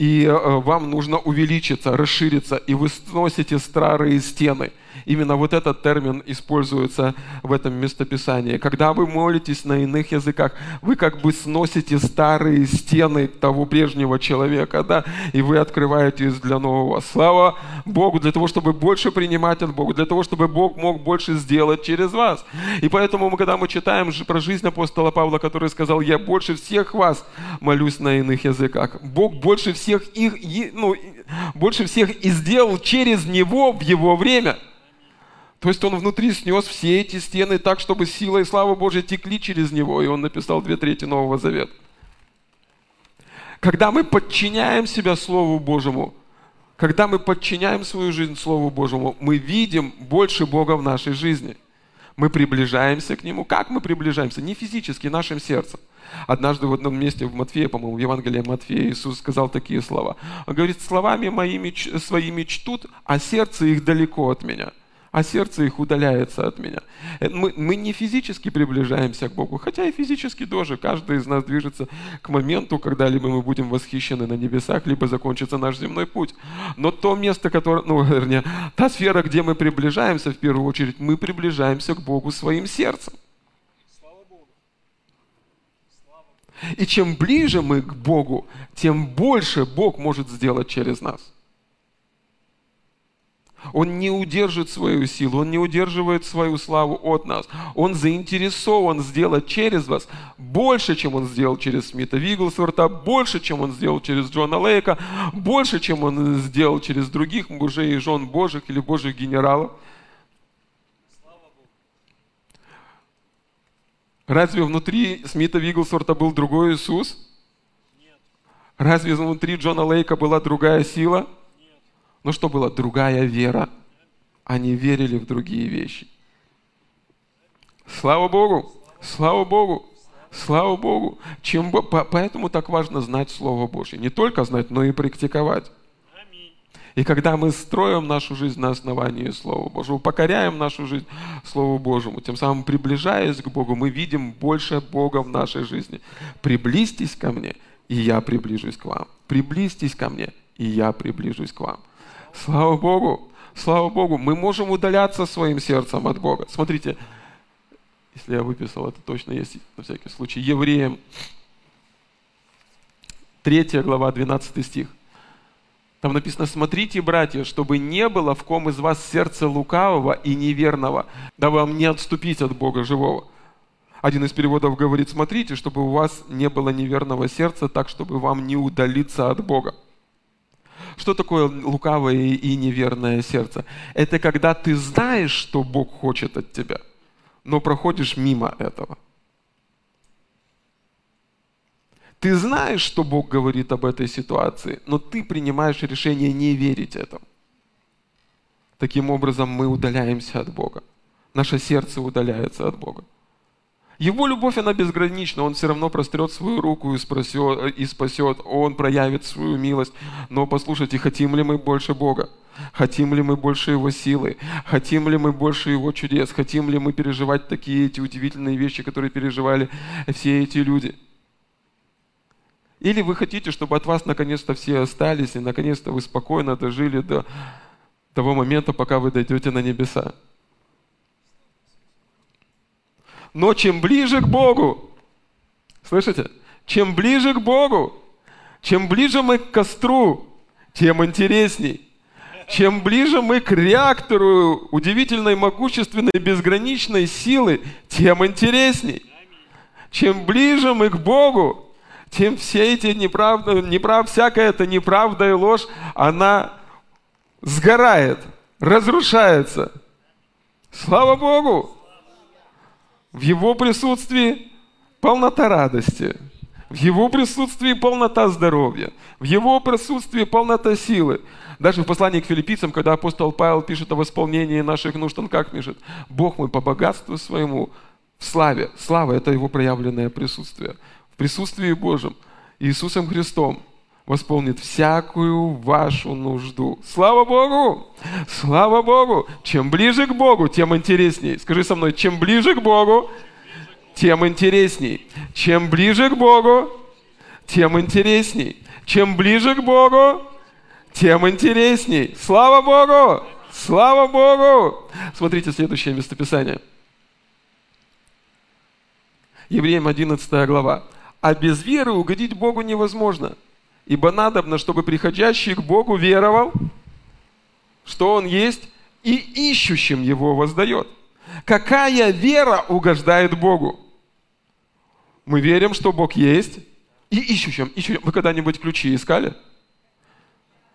и э, вам нужно увеличиться, расшириться, и вы сносите старые стены. Именно вот этот термин используется в этом местописании. Когда вы молитесь на иных языках, вы как бы сносите старые стены того прежнего человека, да, и вы открываетесь для нового. Слава Богу, для того, чтобы больше принимать от Бога, для того, чтобы Бог мог больше сделать через вас. И поэтому, мы, когда мы читаем про жизнь апостола Павла, который сказал, я больше всех вас молюсь на иных языках. Бог больше всех их, ну, больше всех и сделал через него в его время – то есть он внутри снес все эти стены так, чтобы сила и слава Божья текли через него, и он написал две трети Нового Завета. Когда мы подчиняем себя Слову Божьему, когда мы подчиняем свою жизнь Слову Божьему, мы видим больше Бога в нашей жизни. Мы приближаемся к Нему. Как мы приближаемся? Не физически, нашим сердцем. Однажды в одном месте в Матфея, по-моему, в Евангелии Матфея Иисус сказал такие слова. Он говорит, словами моими своими чтут, а сердце их далеко от меня а сердце их удаляется от меня. Э, мы, мы не физически приближаемся к Богу, хотя и физически тоже. Каждый из нас движется к моменту, когда либо мы будем восхищены на небесах, либо закончится наш земной путь. Но то место, которое, ну, вернее, та сфера, где мы приближаемся, в первую очередь, мы приближаемся к Богу своим сердцем. И чем ближе мы к Богу, тем больше Бог может сделать через нас. Он не удержит свою силу, Он не удерживает свою славу от нас. Он заинтересован сделать через вас больше, чем Он сделал через Смита Вигглсворта, больше, чем Он сделал через Джона Лейка, больше, чем Он сделал через других мужей и жен Божьих или Божьих генералов. Разве внутри Смита Вигглсворта был другой Иисус? Разве внутри Джона Лейка была другая сила? Но что было? Другая вера. Они верили в другие вещи. Слава Богу! Слава Богу! Слава Богу! Чем, поэтому так важно знать Слово Божье. Не только знать, но и практиковать. И когда мы строим нашу жизнь на основании Слова Божьего, покоряем нашу жизнь Слову Божьему, тем самым приближаясь к Богу, мы видим больше Бога в нашей жизни. Приблизьтесь ко мне, и я приближусь к вам. Приблизьтесь ко мне, и я приближусь к вам. Слава Богу! Слава Богу! Мы можем удаляться своим сердцем от Бога. Смотрите, если я выписал, это точно есть на всякий случай. Евреям, 3 глава, 12 стих. Там написано, смотрите, братья, чтобы не было в ком из вас сердца лукавого и неверного, да вам не отступить от Бога живого. Один из переводов говорит, смотрите, чтобы у вас не было неверного сердца, так, чтобы вам не удалиться от Бога. Что такое лукавое и неверное сердце? Это когда ты знаешь, что Бог хочет от тебя, но проходишь мимо этого. Ты знаешь, что Бог говорит об этой ситуации, но ты принимаешь решение не верить этому. Таким образом, мы удаляемся от Бога. Наше сердце удаляется от Бога. Его любовь, она безгранична. Он все равно прострет свою руку и, спросет, и спасет. Он проявит свою милость. Но послушайте, хотим ли мы больше Бога? Хотим ли мы больше Его силы? Хотим ли мы больше Его чудес? Хотим ли мы переживать такие эти удивительные вещи, которые переживали все эти люди? Или вы хотите, чтобы от вас наконец-то все остались, и наконец-то вы спокойно дожили до того момента, пока вы дойдете на небеса? Но чем ближе к Богу, слышите, чем ближе к Богу, чем ближе мы к костру, тем интересней. Чем ближе мы к реактору удивительной, могущественной, безграничной силы, тем интересней. Чем ближе мы к Богу, тем все эти неправды, неправ, всякая эта неправда и ложь, она сгорает, разрушается. Слава Богу! В Его присутствии полнота радости. В Его присутствии полнота здоровья. В Его присутствии полнота силы. Даже в послании к филиппийцам, когда апостол Павел пишет о восполнении наших нужд, он как пишет? Бог мой по богатству своему в славе. Слава – это Его проявленное присутствие. В присутствии Божьем Иисусом Христом восполнит всякую вашу нужду. Слава Богу! Слава Богу! Чем ближе к Богу, тем интересней. Скажи со мной, чем ближе к Богу, тем интересней. Чем ближе к Богу, тем интересней. Чем ближе к Богу, тем интересней. Слава Богу! Слава Богу! Смотрите следующее местописание. Евреям 11 глава. А без веры угодить Богу невозможно – Ибо надобно, чтобы приходящий к Богу веровал, что Он есть, и ищущим Его воздает. Какая вера угождает Богу? Мы верим, что Бог есть, и ищущим. ищущим. Вы когда-нибудь ключи искали?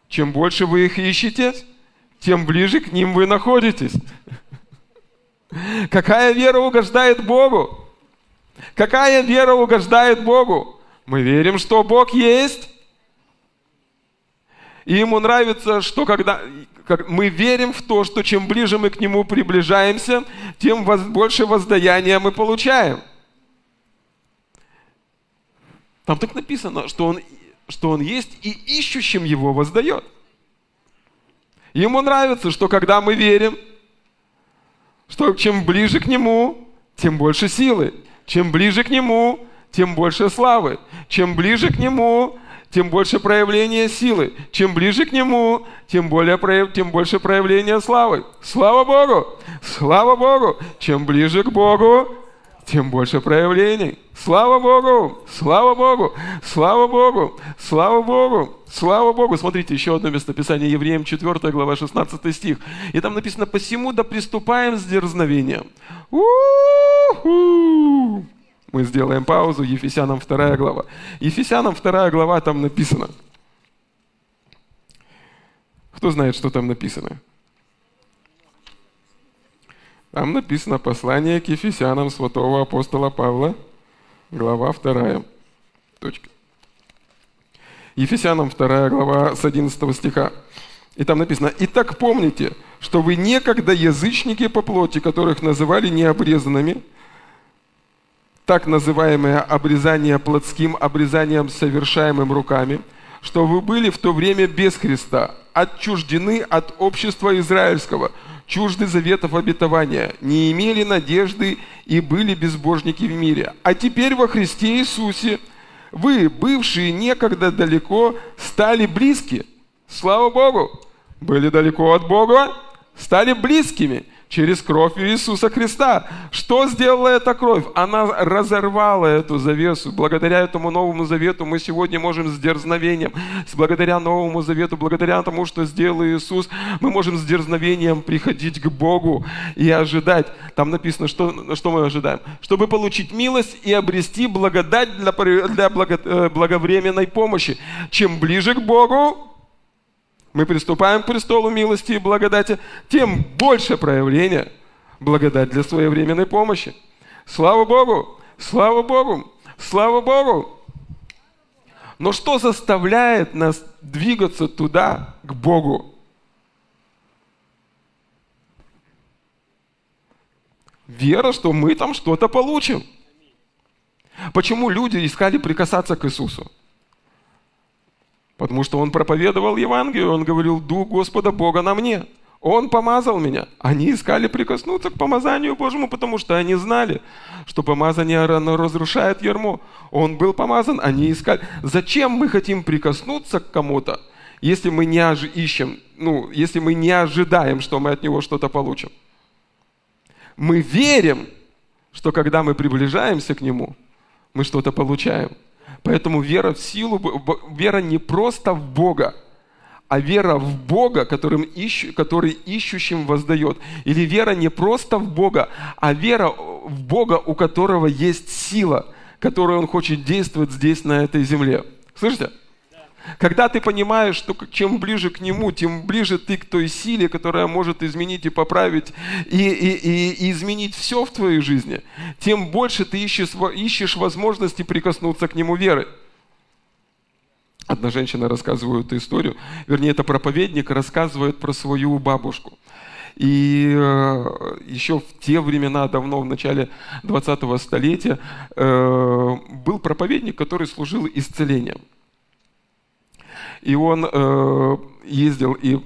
Чем больше вы их ищете, тем ближе к ним вы находитесь. Какая вера угождает Богу? Какая вера угождает Богу? Мы верим, что Бог есть, и ему нравится, что когда как мы верим в то, что чем ближе мы к нему приближаемся, тем воз, больше воздаяния мы получаем. Там так написано, что он, что он есть и ищущим его воздает. Ему нравится, что когда мы верим, что чем ближе к нему, тем больше силы. Чем ближе к нему, тем больше славы. Чем ближе к нему, тем больше проявления силы. Чем ближе к Нему, тем, более, тем больше проявления славы. Слава Богу! Слава Богу! Чем ближе к Богу, тем больше проявлений. Слава Богу! Слава Богу! Слава Богу! Слава Богу! Слава Богу! Смотрите, еще одно местописание, Евреям 4 глава 16 стих. И там написано, «Посему да приступаем с дерзновением». У-ху! Мы сделаем паузу. Ефесянам 2 глава. Ефесянам 2 глава там написано. Кто знает, что там написано? Там написано послание к Ефесянам святого апостола Павла, глава 2. Точка. Ефесянам 2 глава с 11 стиха. И там написано, «Итак помните, что вы некогда язычники по плоти, которых называли необрезанными, так называемое обрезание плотским обрезанием, совершаемым руками, что вы были в то время без Христа, отчуждены от общества израильского, чужды заветов обетования, не имели надежды и были безбожники в мире. А теперь во Христе Иисусе вы, бывшие некогда далеко, стали близки. Слава Богу! Были далеко от Бога, стали близкими – через кровь Иисуса Христа. Что сделала эта кровь? Она разорвала эту завесу. Благодаря этому Новому Завету мы сегодня можем с дерзновением, благодаря Новому Завету, благодаря тому, что сделал Иисус, мы можем с дерзновением приходить к Богу и ожидать. Там написано, что, что мы ожидаем? Чтобы получить милость и обрести благодать для, для благо, э, благовременной помощи. Чем ближе к Богу, мы приступаем к престолу милости и благодати, тем больше проявления благодать для своевременной помощи. Слава Богу! Слава Богу! Слава Богу! Но что заставляет нас двигаться туда, к Богу? Вера, что мы там что-то получим. Почему люди искали прикасаться к Иисусу? Потому что Он проповедовал Евангелие, Он говорил, Дух Господа Бога на мне. Он помазал меня. Они искали прикоснуться к помазанию Божьему, потому что они знали, что помазание оно разрушает ярмо. Он был помазан, они искали. Зачем мы хотим прикоснуться к кому-то, если мы не ищем, ну, если мы не ожидаем, что мы от него что-то получим? Мы верим, что когда мы приближаемся к нему, мы что-то получаем. Поэтому вера в силу, вера не просто в Бога, а вера в Бога, которым ищу, который ищущим воздает. Или вера не просто в Бога, а вера в Бога, у которого есть сила, которую Он хочет действовать здесь, на этой земле. Слышите? Когда ты понимаешь, что чем ближе к Нему, тем ближе ты к той силе, которая может изменить и поправить, и, и, и, и изменить все в твоей жизни, тем больше ты ищешь, ищешь возможности прикоснуться к Нему верой. Одна женщина рассказывает эту историю, вернее, это проповедник рассказывает про свою бабушку. И э, еще в те времена, давно, в начале 20-го столетия, э, был проповедник, который служил исцелением. И он э, ездил и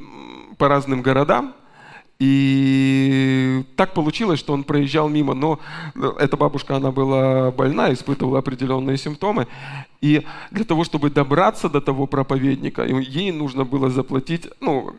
по разным городам, и так получилось, что он проезжал мимо, но эта бабушка, она была больна, испытывала определенные симптомы. И для того, чтобы добраться до того проповедника, ей нужно было заплатить ну,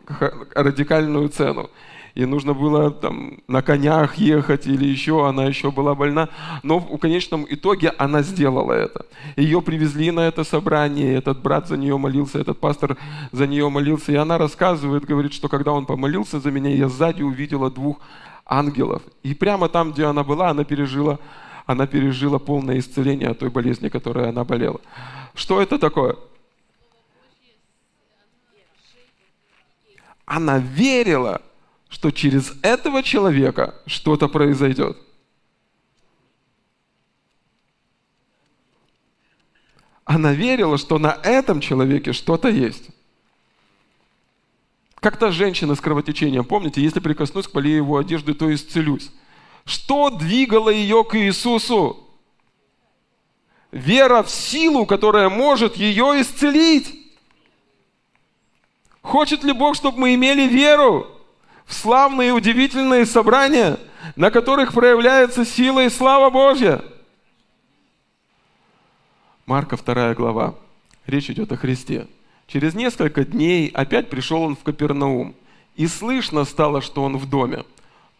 радикальную цену и нужно было там на конях ехать или еще, она еще была больна. Но в конечном итоге она сделала это. Ее привезли на это собрание, этот брат за нее молился, этот пастор за нее молился, и она рассказывает, говорит, что когда он помолился за меня, я сзади увидела двух ангелов. И прямо там, где она была, она пережила, она пережила полное исцеление от той болезни, которой она болела. Что это такое? Она верила, что через этого человека что-то произойдет. Она верила, что на этом человеке что-то есть. Как та женщина с кровотечением, помните, если прикоснусь к поле его одежды, то исцелюсь. Что двигало ее к Иисусу? Вера в силу, которая может ее исцелить. Хочет ли Бог, чтобы мы имели веру? В славные и удивительные собрания, на которых проявляется сила и слава Божья. Марка 2 глава. Речь идет о Христе. Через несколько дней опять пришел он в Капернаум, и слышно стало, что он в доме.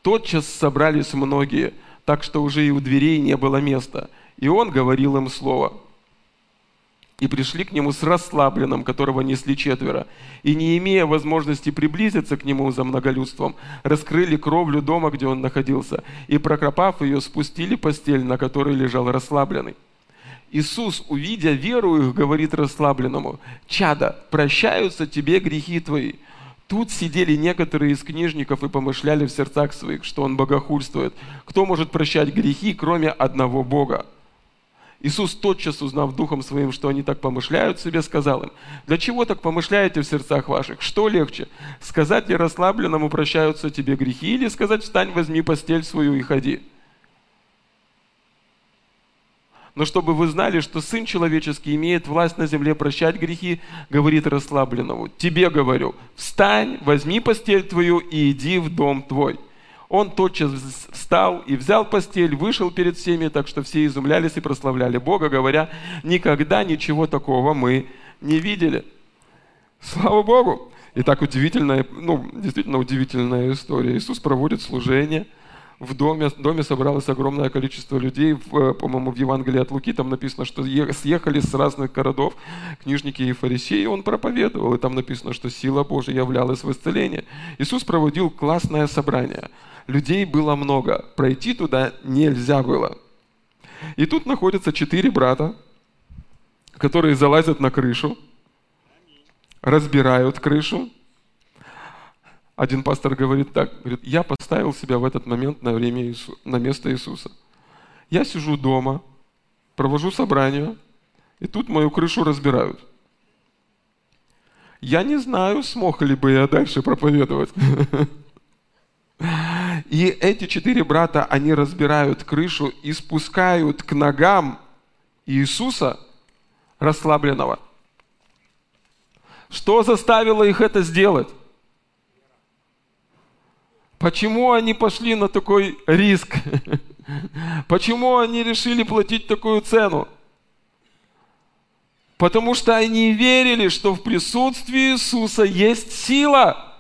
Тотчас собрались многие, так что уже и у дверей не было места, и он говорил им слово – и пришли к нему с расслабленным, которого несли четверо. И не имея возможности приблизиться к нему за многолюдством, раскрыли кровлю дома, где он находился, и, прокропав ее, спустили постель, на которой лежал расслабленный. Иисус, увидя веру их, говорит расслабленному, «Чада, прощаются тебе грехи твои». Тут сидели некоторые из книжников и помышляли в сердцах своих, что он богохульствует. Кто может прощать грехи, кроме одного Бога? Иисус, тотчас узнав духом своим, что они так помышляют себе, сказал им, «Для чего так помышляете в сердцах ваших? Что легче? Сказать ли расслабленному прощаются тебе грехи, или сказать, встань, возьми постель свою и ходи?» Но чтобы вы знали, что Сын Человеческий имеет власть на земле прощать грехи, говорит расслабленному, «Тебе говорю, встань, возьми постель твою и иди в дом твой». Он тотчас встал и взял постель, вышел перед всеми, так что все изумлялись и прославляли Бога, говоря, никогда ничего такого мы не видели. Слава Богу! И так удивительная, ну, действительно удивительная история. Иисус проводит служение – в доме, в доме собралось огромное количество людей, в, по-моему, в Евангелии от Луки там написано, что съехали с разных городов книжники и фарисеи, он проповедовал, и там написано, что сила Божия являлась в исцелении. Иисус проводил классное собрание – людей было много, пройти туда нельзя было. И тут находятся четыре брата, которые залазят на крышу, разбирают крышу Один пастор говорит так, говорит, я поставил себя в этот момент на, время Иису, на место Иисуса. Я сижу дома, провожу собрание, и тут мою крышу разбирают. Я не знаю, смог ли бы я дальше проповедовать. И эти четыре брата, они разбирают крышу и спускают к ногам Иисуса расслабленного. Что заставило их это сделать? Почему они пошли на такой риск? Почему они решили платить такую цену? Потому что они верили, что в присутствии Иисуса есть сила,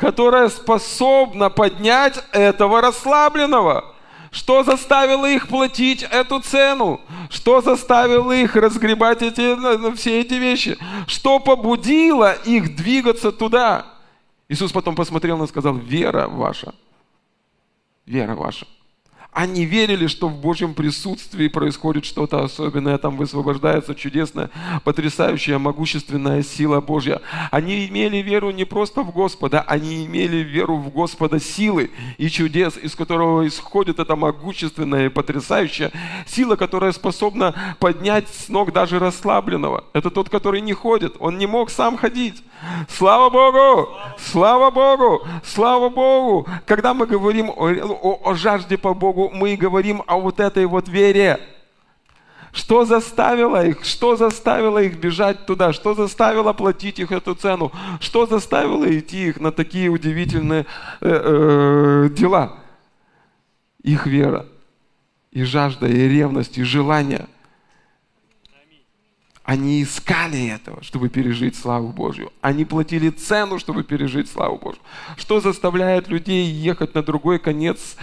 которая способна поднять этого расслабленного. Что заставило их платить эту цену? Что заставило их разгребать эти, все эти вещи? Что побудило их двигаться туда? Иисус потом посмотрел на и сказал, вера ваша, вера ваша. Они верили, что в Божьем присутствии происходит что-то особенное, там высвобождается чудесная, потрясающая, могущественная сила Божья. Они имели веру не просто в Господа, они имели веру в Господа силы и чудес, из которого исходит эта могущественная и потрясающая сила, которая способна поднять с ног даже расслабленного. Это тот, который не ходит, он не мог сам ходить. Слава Богу! Слава Богу! Слава Богу! Когда мы говорим о, о, о жажде по Богу, Богу, мы говорим о вот этой вот вере. Что заставило их? Что заставило их бежать туда? Что заставило платить их эту цену? Что заставило идти их на такие удивительные э, э, дела? Их вера, и жажда, и ревность, и желание – они искали этого, чтобы пережить славу Божью. Они платили цену, чтобы пережить славу Божью. Что заставляет людей ехать на другой конец,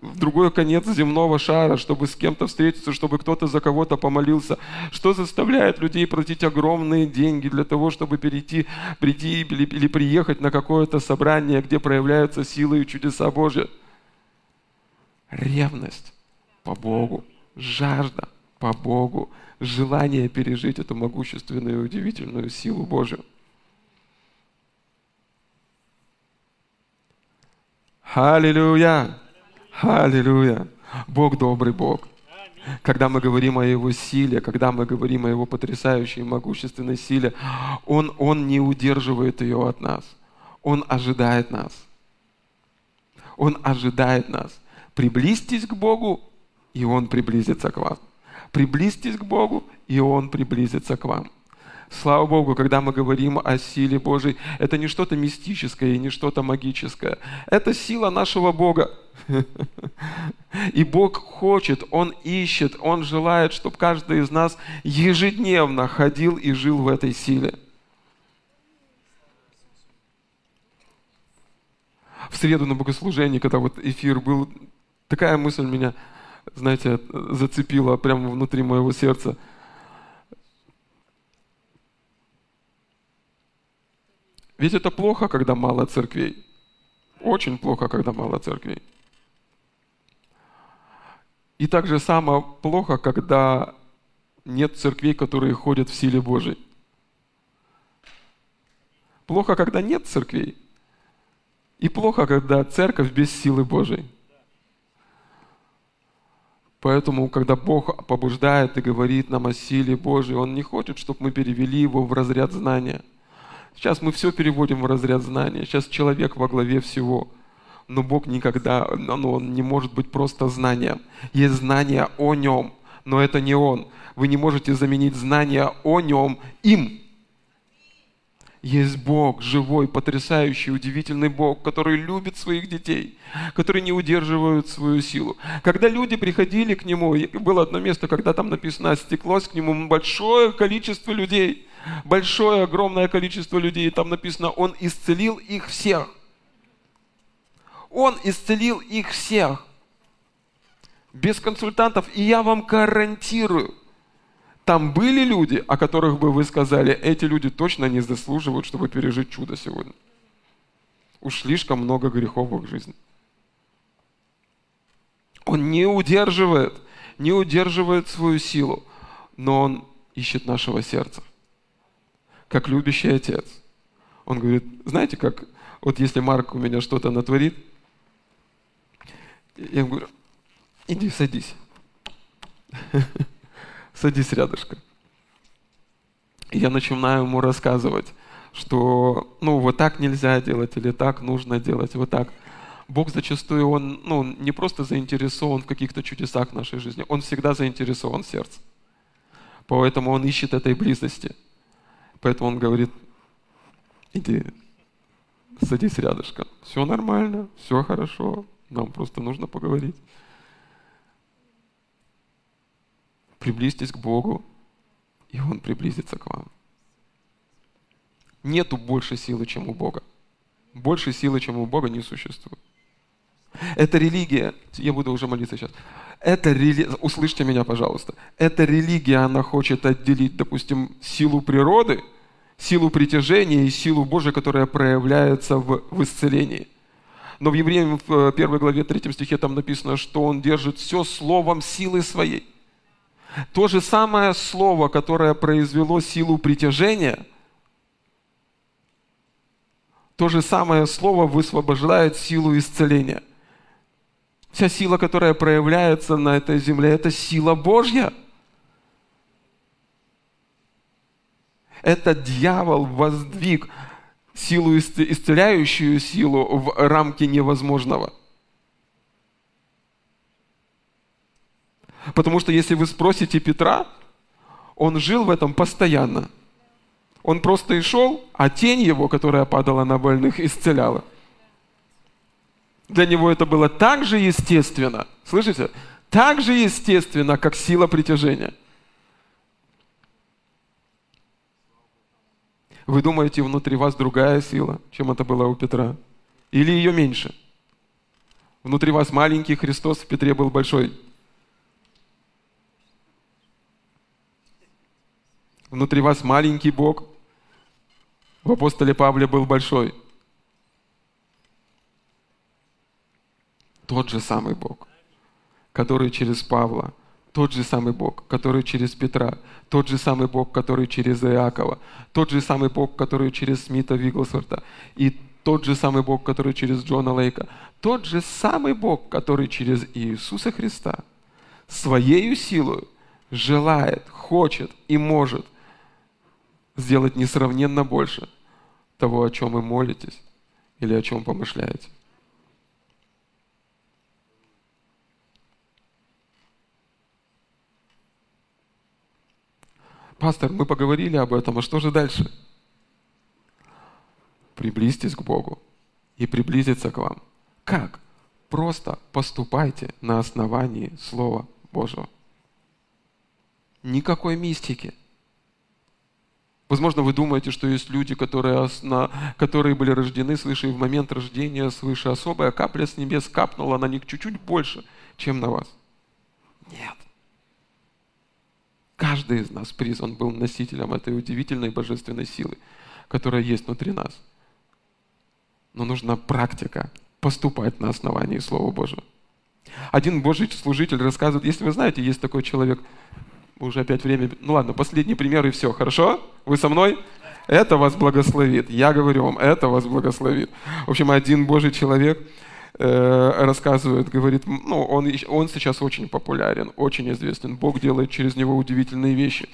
в другой конец земного шара, чтобы с кем-то встретиться, чтобы кто-то за кого-то помолился? Что заставляет людей платить огромные деньги для того, чтобы перейти, прийти или, или приехать на какое-то собрание, где проявляются силы и чудеса Божьи? Ревность по Богу, жажда по Богу, желание пережить эту могущественную и удивительную силу Божию. Аллилуйя! Аллилуйя! Бог добрый Бог. Когда мы говорим о Его силе, когда мы говорим о Его потрясающей могущественной силе, Он, Он не удерживает ее от нас. Он ожидает нас. Он ожидает нас. Приблизьтесь к Богу, и Он приблизится к вам. Приблизьтесь к Богу, и Он приблизится к вам. Слава Богу, когда мы говорим о силе Божьей, это не что-то мистическое и не что-то магическое. Это сила нашего Бога. И Бог хочет, Он ищет, Он желает, чтобы каждый из нас ежедневно ходил и жил в этой силе. В среду на богослужении, когда вот эфир был, такая мысль меня знаете, зацепило прямо внутри моего сердца. Ведь это плохо, когда мало церквей. Очень плохо, когда мало церквей. И также самое плохо, когда нет церквей, которые ходят в силе Божьей. Плохо, когда нет церквей. И плохо, когда церковь без силы Божьей. Поэтому, когда Бог побуждает и говорит нам о силе Божьей, Он не хочет, чтобы мы перевели его в разряд знания. Сейчас мы все переводим в разряд знания. Сейчас человек во главе всего. Но Бог никогда, ну, Он не может быть просто знанием. Есть знание о Нем, но это не Он. Вы не можете заменить знание о Нем им. Есть Бог, живой, потрясающий, удивительный Бог, который любит своих детей, который не удерживает свою силу. Когда люди приходили к Нему, было одно место, когда там написано, стеклось к Нему большое количество людей, большое, огромное количество людей, и там написано, Он исцелил их всех. Он исцелил их всех. Без консультантов. И я вам гарантирую – там были люди, о которых бы вы сказали, эти люди точно не заслуживают, чтобы пережить чудо сегодня. Уж слишком много грехов в их жизни. Он не удерживает, не удерживает свою силу, но он ищет нашего сердца. Как любящий отец. Он говорит, знаете, как Вот если Марк у меня что-то натворит, я ему говорю, иди садись. Садись рядышком. И я начинаю ему рассказывать, что ну вот так нельзя делать или так нужно делать, вот так. Бог зачастую, Он ну, не просто заинтересован в каких-то чудесах нашей жизни, Он всегда заинтересован в сердце. Поэтому Он ищет этой близости. Поэтому Он говорит, иди, садись рядышком. Все нормально, все хорошо, нам просто нужно поговорить. Приблизьтесь к Богу, и Он приблизится к вам. Нету больше силы, чем у Бога. Больше силы, чем у Бога, не существует. Это религия, я буду уже молиться сейчас. Это религия, услышьте меня, пожалуйста. Эта религия, она хочет отделить, допустим, силу природы, силу притяжения и силу Божию, которая проявляется в, в исцелении. Но в Евреям в первой главе, третьем стихе там написано, что он держит все словом силы своей. То же самое слово, которое произвело силу притяжения, то же самое слово высвобождает силу исцеления. Вся сила, которая проявляется на этой земле, это сила Божья. Это дьявол воздвиг силу, исцеляющую силу в рамки невозможного. Потому что если вы спросите Петра, он жил в этом постоянно. Он просто и шел, а тень его, которая падала на больных, исцеляла. Для него это было так же естественно, слышите? Так же естественно, как сила притяжения. Вы думаете, внутри вас другая сила, чем это было у Петра? Или ее меньше? Внутри вас маленький Христос, в Петре был большой. Внутри вас маленький Бог, в апостоле Павле был большой. Тот же самый Бог, который через Павла, тот же самый Бог, который через Петра, тот же самый Бог, который через Иакова, тот же самый Бог, который через Смита Вигглсворта, и тот же самый Бог, который через Джона Лейка, тот же самый Бог, который через Иисуса Христа своею силой желает, хочет и может сделать несравненно больше того, о чем вы молитесь или о чем помышляете. Пастор, мы поговорили об этом, а что же дальше? Приблизьтесь к Богу и приблизиться к вам. Как? Просто поступайте на основании Слова Божьего. Никакой мистики. Возможно, вы думаете, что есть люди, которые, которые были рождены свыше, и в момент рождения свыше особая капля с небес капнула на них чуть-чуть больше, чем на вас. Нет. Каждый из нас призван был носителем этой удивительной божественной силы, которая есть внутри нас. Но нужна практика поступать на основании Слова Божьего. Один Божий служитель рассказывает, если вы знаете, есть такой человек, уже опять время, ну ладно, последний пример и все, хорошо? Вы со мной? Это вас благословит. Я говорю вам, это вас благословит. В общем, один Божий человек, рассказывает, говорит, ну, он, он сейчас очень популярен, очень известен, Бог делает через него удивительные вещи.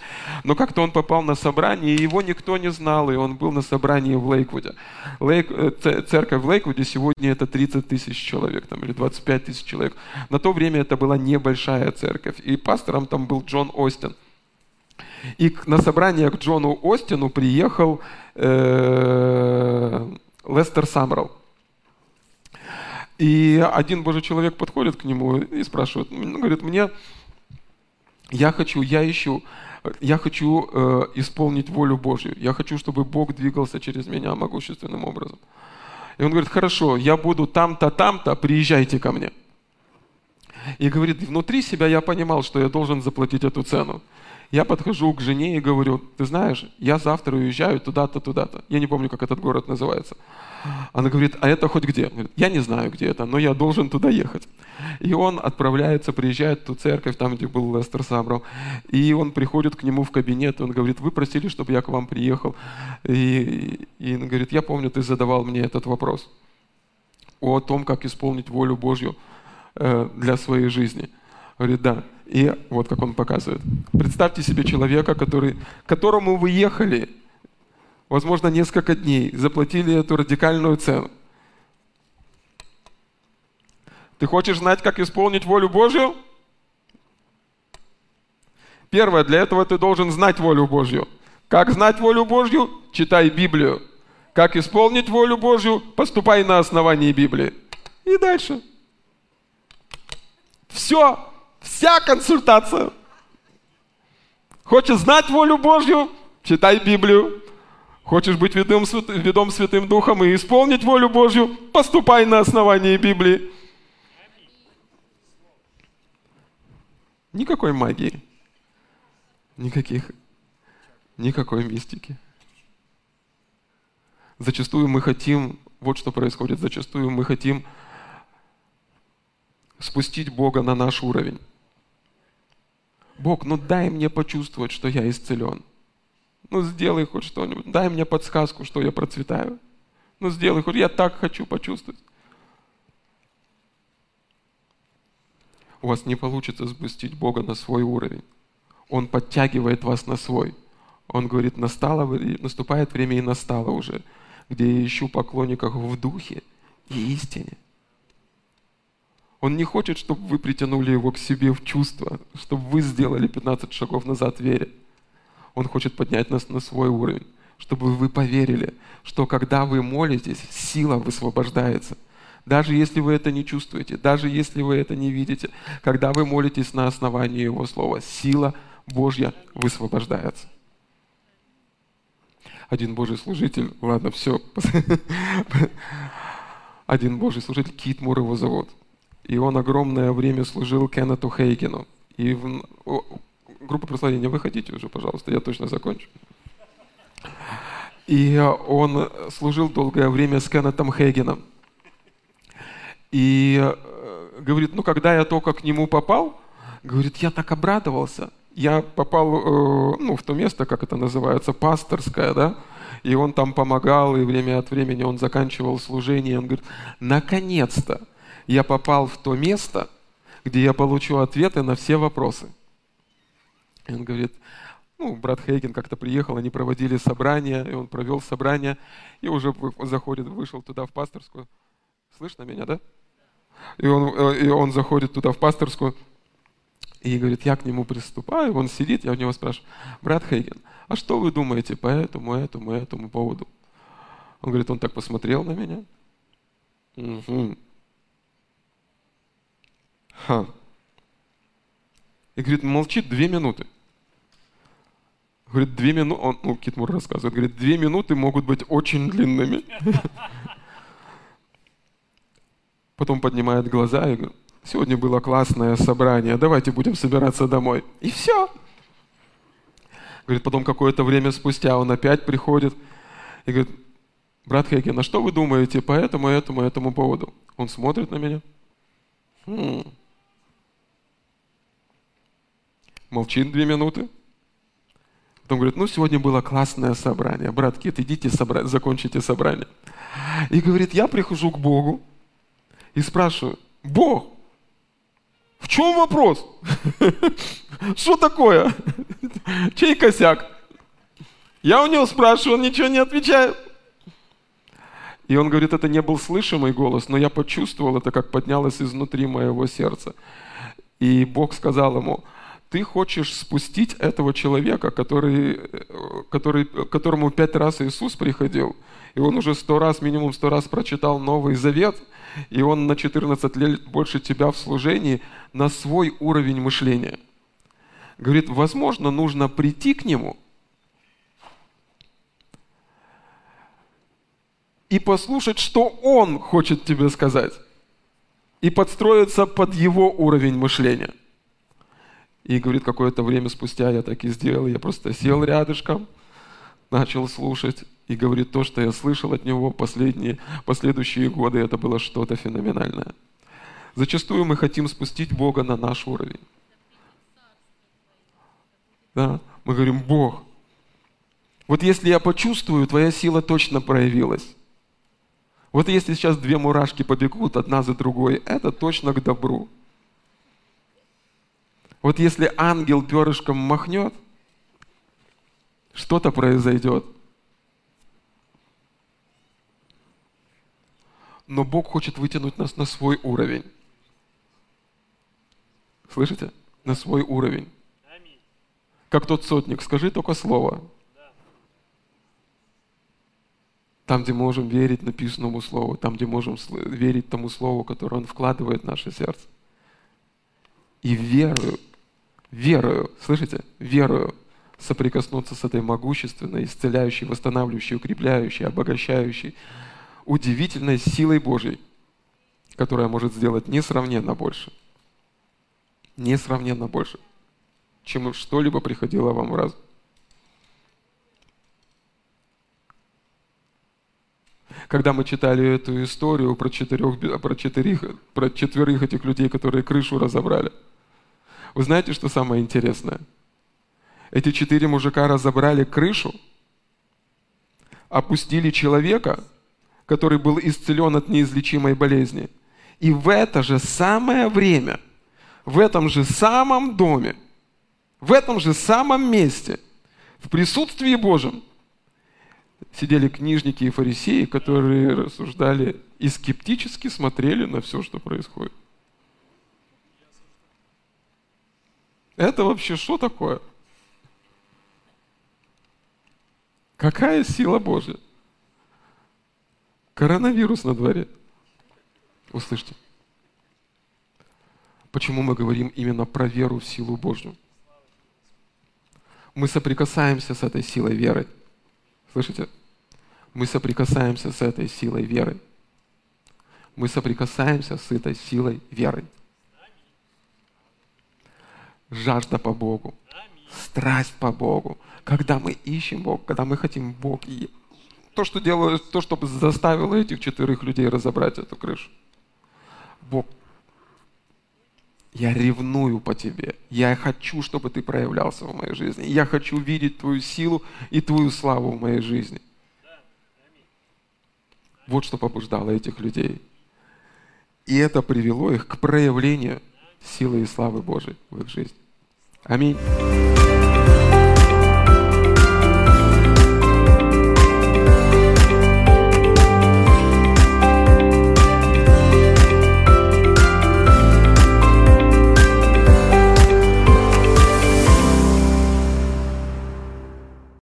Но как-то он попал на собрание, и его никто не знал, и он был на собрании в Лейквуде. Лейк, э, церковь в Лейквуде сегодня это 30 тысяч человек, там, или 25 тысяч человек. На то время это была небольшая церковь, и пастором там был Джон Остин. И на собрание к Джону Остину приехал э, Лестер Самрелл. И один Божий человек подходит к нему и спрашивает, ну, говорит, мне, я хочу, я ищу, я хочу э, исполнить волю Божью. Я хочу, чтобы Бог двигался через меня могущественным образом. И он говорит, хорошо, я буду там-то, там-то, приезжайте ко мне. И говорит, внутри себя я понимал, что я должен заплатить эту цену. Я подхожу к жене и говорю, ты знаешь, я завтра уезжаю туда-то, туда-то. Я не помню, как этот город называется. Она говорит, а это хоть где? Я не знаю, где это, но я должен туда ехать. И он отправляется, приезжает в ту церковь, там, где был Лестер Сабрал, и он приходит к нему в кабинет, и он говорит, вы просили, чтобы я к вам приехал. И, и он говорит, я помню, ты задавал мне этот вопрос о том, как исполнить волю Божью э, для своей жизни. Говорит, да. И вот как он показывает. Представьте себе человека, который, которому вы ехали, возможно, несколько дней, заплатили эту радикальную цену. Ты хочешь знать, как исполнить волю Божью? Первое, для этого ты должен знать волю Божью. Как знать волю Божью? Читай Библию. Как исполнить волю Божью? Поступай на основании Библии. И дальше. Все. Вся консультация. Хочешь знать волю Божью? Читай Библию. Хочешь быть ведом, ведом Святым Духом и исполнить волю Божью? Поступай на основании Библии. Никакой магии. Никаких. Никакой мистики. Зачастую мы хотим, вот что происходит, зачастую мы хотим спустить Бога на наш уровень. Бог, ну дай мне почувствовать, что я исцелен. Ну сделай хоть что-нибудь. Дай мне подсказку, что я процветаю. Ну сделай хоть, я так хочу почувствовать. У вас не получится спустить Бога на свой уровень. Он подтягивает вас на свой. Он говорит, настало, наступает время и настало уже, где я ищу поклонников в духе и истине. Он не хочет, чтобы вы притянули его к себе в чувство, чтобы вы сделали 15 шагов назад вере. Он хочет поднять нас на свой уровень, чтобы вы поверили, что когда вы молитесь, сила высвобождается. Даже если вы это не чувствуете, даже если вы это не видите, когда вы молитесь на основании Его Слова, сила Божья высвобождается. Один Божий служитель, ладно, все. Один Божий служитель, Кит Мур его зовут – и он огромное время служил Кеннету Хейгену. И в... О, группа прославления, выходите уже, пожалуйста, я точно закончу. И он служил долгое время с Кеннетом Хейгеном. И э, говорит, ну, когда я только к нему попал, говорит, я так обрадовался. Я попал э, ну, в то место, как это называется, пасторское, да, и он там помогал, и время от времени он заканчивал служение. Он говорит, наконец-то я попал в то место, где я получу ответы на все вопросы. И он говорит, ну, брат Хейген как-то приехал, они проводили собрание, и он провел собрание, и уже заходит, вышел туда в пасторскую. Слышно меня, да? И он, э, и он заходит туда в пасторскую, и говорит, я к нему приступаю, он сидит, я у него спрашиваю, брат Хейген, а что вы думаете по этому, этому, этому поводу? Он говорит, он так посмотрел на меня. Угу. Ха. И говорит, молчит две минуты. Говорит, две минуты, он, ну, Китмур рассказывает, говорит, две минуты могут быть очень длинными. Потом поднимает глаза и говорит, сегодня было классное собрание, давайте будем собираться домой. И все. Говорит, потом какое-то время спустя он опять приходит и говорит, брат Хейген, а что вы думаете по этому, этому, этому поводу? Он смотрит на меня. Хм. Молчит две минуты. Потом говорит, ну, сегодня было классное собрание. Брат Кит, идите, собра... закончите собрание. И говорит, я прихожу к Богу и спрашиваю, Бог, в чем вопрос? Что такое? Чей косяк? Я у него спрашиваю, он ничего не отвечает. И он говорит, это не был слышимый голос, но я почувствовал это, как поднялось изнутри моего сердца. И Бог сказал ему, ты хочешь спустить этого человека, который, который, которому пять раз Иисус приходил, и он уже сто раз, минимум сто раз прочитал Новый Завет, и он на 14 лет больше тебя в служении, на свой уровень мышления. Говорит, возможно, нужно прийти к нему и послушать, что он хочет тебе сказать, и подстроиться под его уровень мышления – И говорит, какое-то время спустя я так и сделал. Я просто сел рядышком, начал слушать. И говорит, то, что я слышал от него последние, последующие годы, это было что-то феноменальное. Зачастую мы хотим спустить Бога на наш уровень. Да? Мы говорим, Бог, вот если я почувствую, твоя сила точно проявилась. Вот если сейчас две мурашки побегут одна за другой, это точно к добру. Вот если ангел перышком махнет, что-то произойдет. Но Бог хочет вытянуть нас на свой уровень. Слышите? На свой уровень. Как тот сотник, скажи только слово. Там, где можем верить написанному слову, там, где можем верить тому слову, которое Он вкладывает в наше сердце. И верую верою, слышите, верою соприкоснуться с этой могущественной, исцеляющей, восстанавливающей, укрепляющей, обогащающей, удивительной силой Божьей, которая может сделать несравненно больше, несравненно больше, чем что-либо приходило вам в разум. Когда мы читали эту историю про четырех, про четырех, про четверых этих людей, которые крышу разобрали – вы знаете, что самое интересное? Эти четыре мужика разобрали крышу, опустили человека, который был исцелен от неизлечимой болезни. И в это же самое время, в этом же самом доме, в этом же самом месте, в присутствии Божьем, сидели книжники и фарисеи, которые рассуждали и скептически смотрели на все, что происходит. Это вообще что такое? Какая сила Божья? Коронавирус на дворе. Услышьте. Почему мы говорим именно про веру в силу Божью? Мы соприкасаемся с этой силой веры. Слышите? Мы соприкасаемся с этой силой веры. Мы соприкасаемся с этой силой веры жажда по Богу, страсть по Богу. Когда мы ищем Бога, когда мы хотим Бог, и то, что делаю, то, что заставило этих четырех людей разобрать эту крышу. Бог, я ревную по тебе. Я хочу, чтобы ты проявлялся в моей жизни. Я хочу видеть твою силу и твою славу в моей жизни. Вот что побуждало этих людей. И это привело их к проявлению силы и славы Божией в их жизни. Аминь.